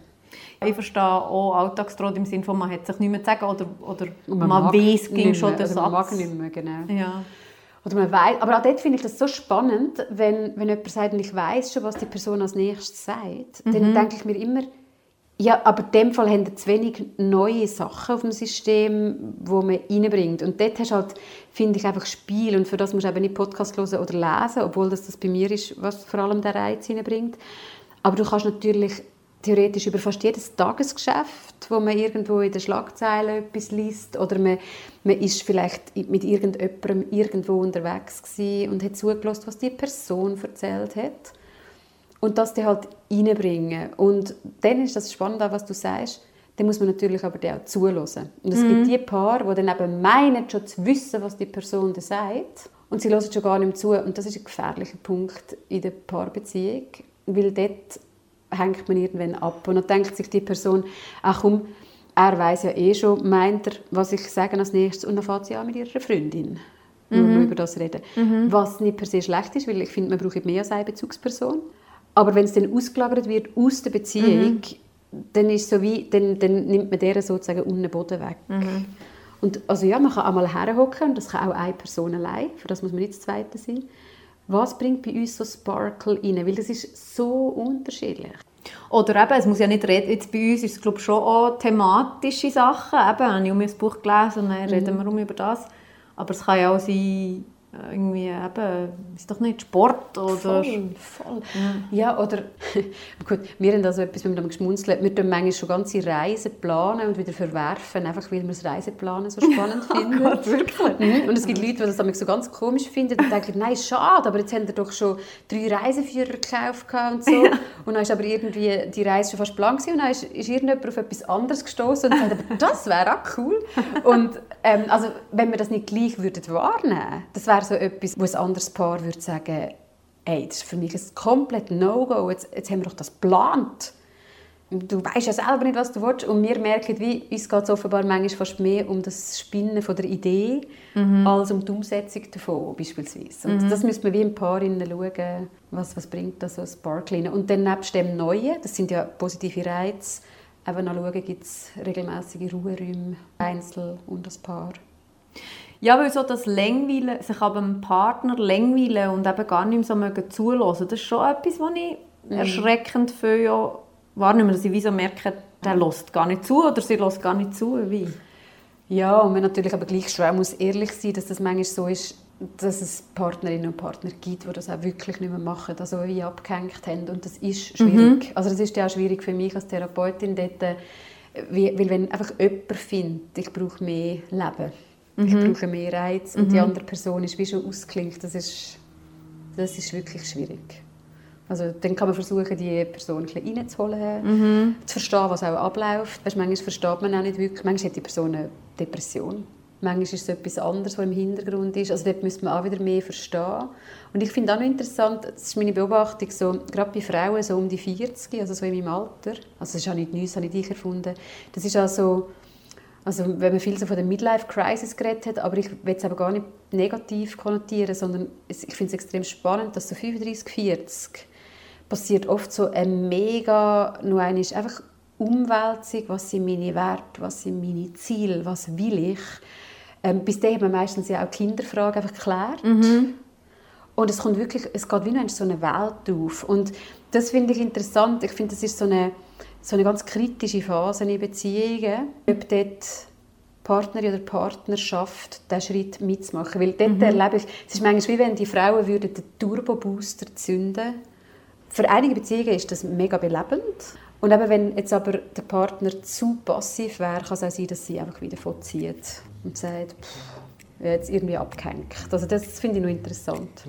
Speaker 2: Ich verstehe auch Alltagstrott im Sinne von, man hat sich nicht mehr zu sagen oder, oder
Speaker 3: Und
Speaker 2: man, weiß, ging schon
Speaker 3: oder
Speaker 2: Satz.
Speaker 3: Man mag nicht mehr, genau.
Speaker 2: Ja.
Speaker 3: Oder man weiss, aber auch dort finde ich das so spannend, wenn, wenn jemand sagt, ich weiß schon, was die Person als nächstes sagt, dann denke ich mir immer, ja, aber in dem Fall haben zu wenig neue Sachen auf dem System, wo man reinbringt. Und dort hast du halt, finde ich, einfach Spiel. Und für das musst du eben nicht Podcast hören oder lesen, obwohl das, das bei mir ist, was vor allem der Reiz reinbringt. Aber du kannst natürlich theoretisch über fast jedes Tagesgeschäft, wo man irgendwo in den Schlagzeilen etwas liest oder man, man ist vielleicht mit irgendjemandem irgendwo unterwegs und hat zugelassen, was die Person erzählt hat und das die halt reinbringen. Und dann ist das spannend, was du sagst, dann muss man natürlich aber auch zulassen. Und es gibt die Paar, die dann eben meinen, schon zu wissen, was die Person da sagt und sie hören schon gar nicht mehr zu. Und das ist ein gefährlicher Punkt in der Paarbeziehung, weil dort hängt man irgendwann ab. Und dann denkt sich die Person, ach komm, er weiß ja eh schon, meint er, was ich sage als nächstes. Und dann fährt sie an mit ihrer Freundin. Nur noch über das reden. Was nicht per se schlecht ist, weil ich finde, man braucht mehr als eine Bezugsperson. Aber wenn es dann ausgelagert wird aus der Beziehung, dann, ist so wie, dann, dann nimmt man deren sozusagen unten den Boden weg. Und also ja, man kann auch mal herhocken und das kann auch eine Person allein, für das muss man nicht Zweite sein. Was bringt bei uns so Sparkle rein? Weil das ist so unterschiedlich.
Speaker 2: Oder eben, es muss ja nicht reden, jetzt bei uns ist es glaube schon auch thematische Sachen. Eben, habe ich um ein Buch gelesen und dann reden wir um über das. Aber es kann ja auch sein, irgendwie eben, ist doch nicht Sport oder...
Speaker 3: Voll, voll. Ja, oder gut, wir haben also etwas, wir haben geschmunzelt, wir tun manchmal schon ganze Reisen planen und wieder verwerfen, einfach weil wir das Reiseplanen so spannend finden. wirklich? Und es gibt Leute, die das manchmal so ganz komisch finden und denken, nein, schade, aber jetzt haben wir doch schon drei Reiseführer gekauft und so. Und dann ist aber irgendwie die Reise schon fast gewesen und dann ist, ist irgendjemand auf etwas anderes gestoßen und sagt, aber das wäre auch cool. Und ähm, also, wenn wir das nicht gleich würden wahrnehmen, das wäre so etwas, wo ein anderes Paar würde sagen, ey, das ist für mich ein komplett No-Go, jetzt, jetzt haben wir doch das geplant. Du weißt ja selber nicht, was du willst. Und wir merken, wie, uns geht es offenbar manchmal fast mehr um das Spinnen von der Idee, als um die Umsetzung davon, beispielsweise. Und das müssen wir wie ein Paar schauen, was, was bringt das so ein Sparkle rein. Und dann nebst dem Neuen, das sind ja positive Reize, eben noch schauen, gibt es regelmäßige Ruheräume, Einzel und das Paar.
Speaker 2: Ja, weil so das Längweilen, sich aber einem Partner längweilen und eben gar nicht mehr so mögen zulassen, das ist schon etwas, was ich erschreckend viel ja wahrnehme, dass ich wie so merke, der lässt gar nicht zu oder sie lässt gar nicht zu. Wie?
Speaker 3: Ja, und man natürlich aber gleich schon auch muss ehrlich sein, dass das manchmal so ist, dass es Partnerinnen und Partner gibt, die das auch wirklich nicht mehr machen, also wie abgehängt haben. Und das ist schwierig. Also das ist ja auch schwierig für mich als Therapeutin dort, äh, weil wenn einfach jemand findet, ich brauche mehr Leben, ich brauche mehr Reiz und die andere Person ist wie schon ausklingt, das ist, das ist wirklich schwierig. Also dann kann man versuchen, die Person ein bisschen reinzuholen, zu verstehen, was auch abläuft. Weißt, manchmal versteht man auch nicht wirklich. Manchmal hat die Person eine Depression. Manchmal ist es etwas anderes, was im Hintergrund ist. Also dort müsste man auch wieder mehr verstehen. Und ich finde auch noch interessant, das ist meine Beobachtung, so, gerade bei Frauen so um die 40, also so in meinem Alter, also das ist auch nicht Neues, das habe ich erfunden, das ist also also wenn man viel so von der Midlife-Crisis geredet hat, aber ich will es aber gar nicht negativ konnotieren, sondern es- ich finde es extrem spannend, dass so 35, 40 passiert oft so ein mega, nur einmal einfach Umwälzung, was sind meine Werte, was sind meine Ziele, was will ich. Ähm, bis dahin hat man meistens ja auch die Kinderfrage einfach geklärt. Und es kommt wirklich, es geht wie noch so eine Welt auf. Und das finde ich interessant. Ich finde, das ist so eine, so eine ganz kritische Phase in Beziehungen, ob dort Partnerin oder Partner schafft, diesen Schritt mitzumachen. Weil dort erlebe ich, es ist manchmal wie wenn die Frauen würden den Turbo-Booster zünden Für einige Beziehungen ist das mega belebend. Und eben, wenn jetzt aber der Partner zu passiv wäre, kann es auch sein, dass sie einfach wieder vorzieht und sagt, pff, jetzt irgendwie abgehängt. Also das finde ich noch interessant.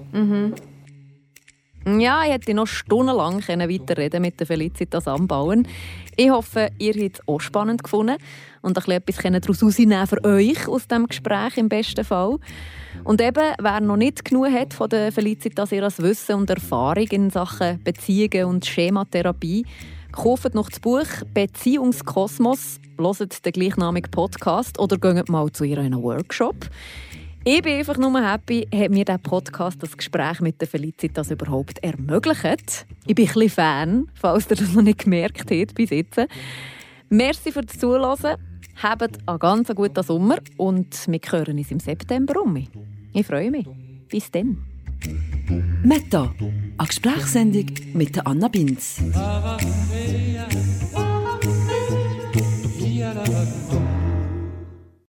Speaker 5: Ja, ich hätte noch stundenlang weiterreden mit der Felicitas anbauen. Ich hoffe, ihr habt es auch spannend gefunden und ein bisschen etwas daraus herausnehmen für euch aus dem Gespräch im besten Fall. Und eben, wer noch nicht genug hat von der Felicitas ihres Wissen und Erfahrung in Sachen Beziehungen und Schematherapie, kauft noch das Buch «Beziehungskosmos», hört den gleichnamigen Podcast oder geht mal zu ihrem Workshop.
Speaker 2: Ich bin einfach nur happy, hat mir der Podcast das Gespräch mit der Felicitas überhaupt ermöglicht. Ich bin ein bisschen Fan, falls ihr das noch nicht gemerkt habt bis jetzt. Merci fürs Zuhören. Habt einen ganz guten Sommer und wir hören uns im September um. Ich freue mich. Bis dann.
Speaker 1: Meta, eine Gesprächssendung mit Anna Binz.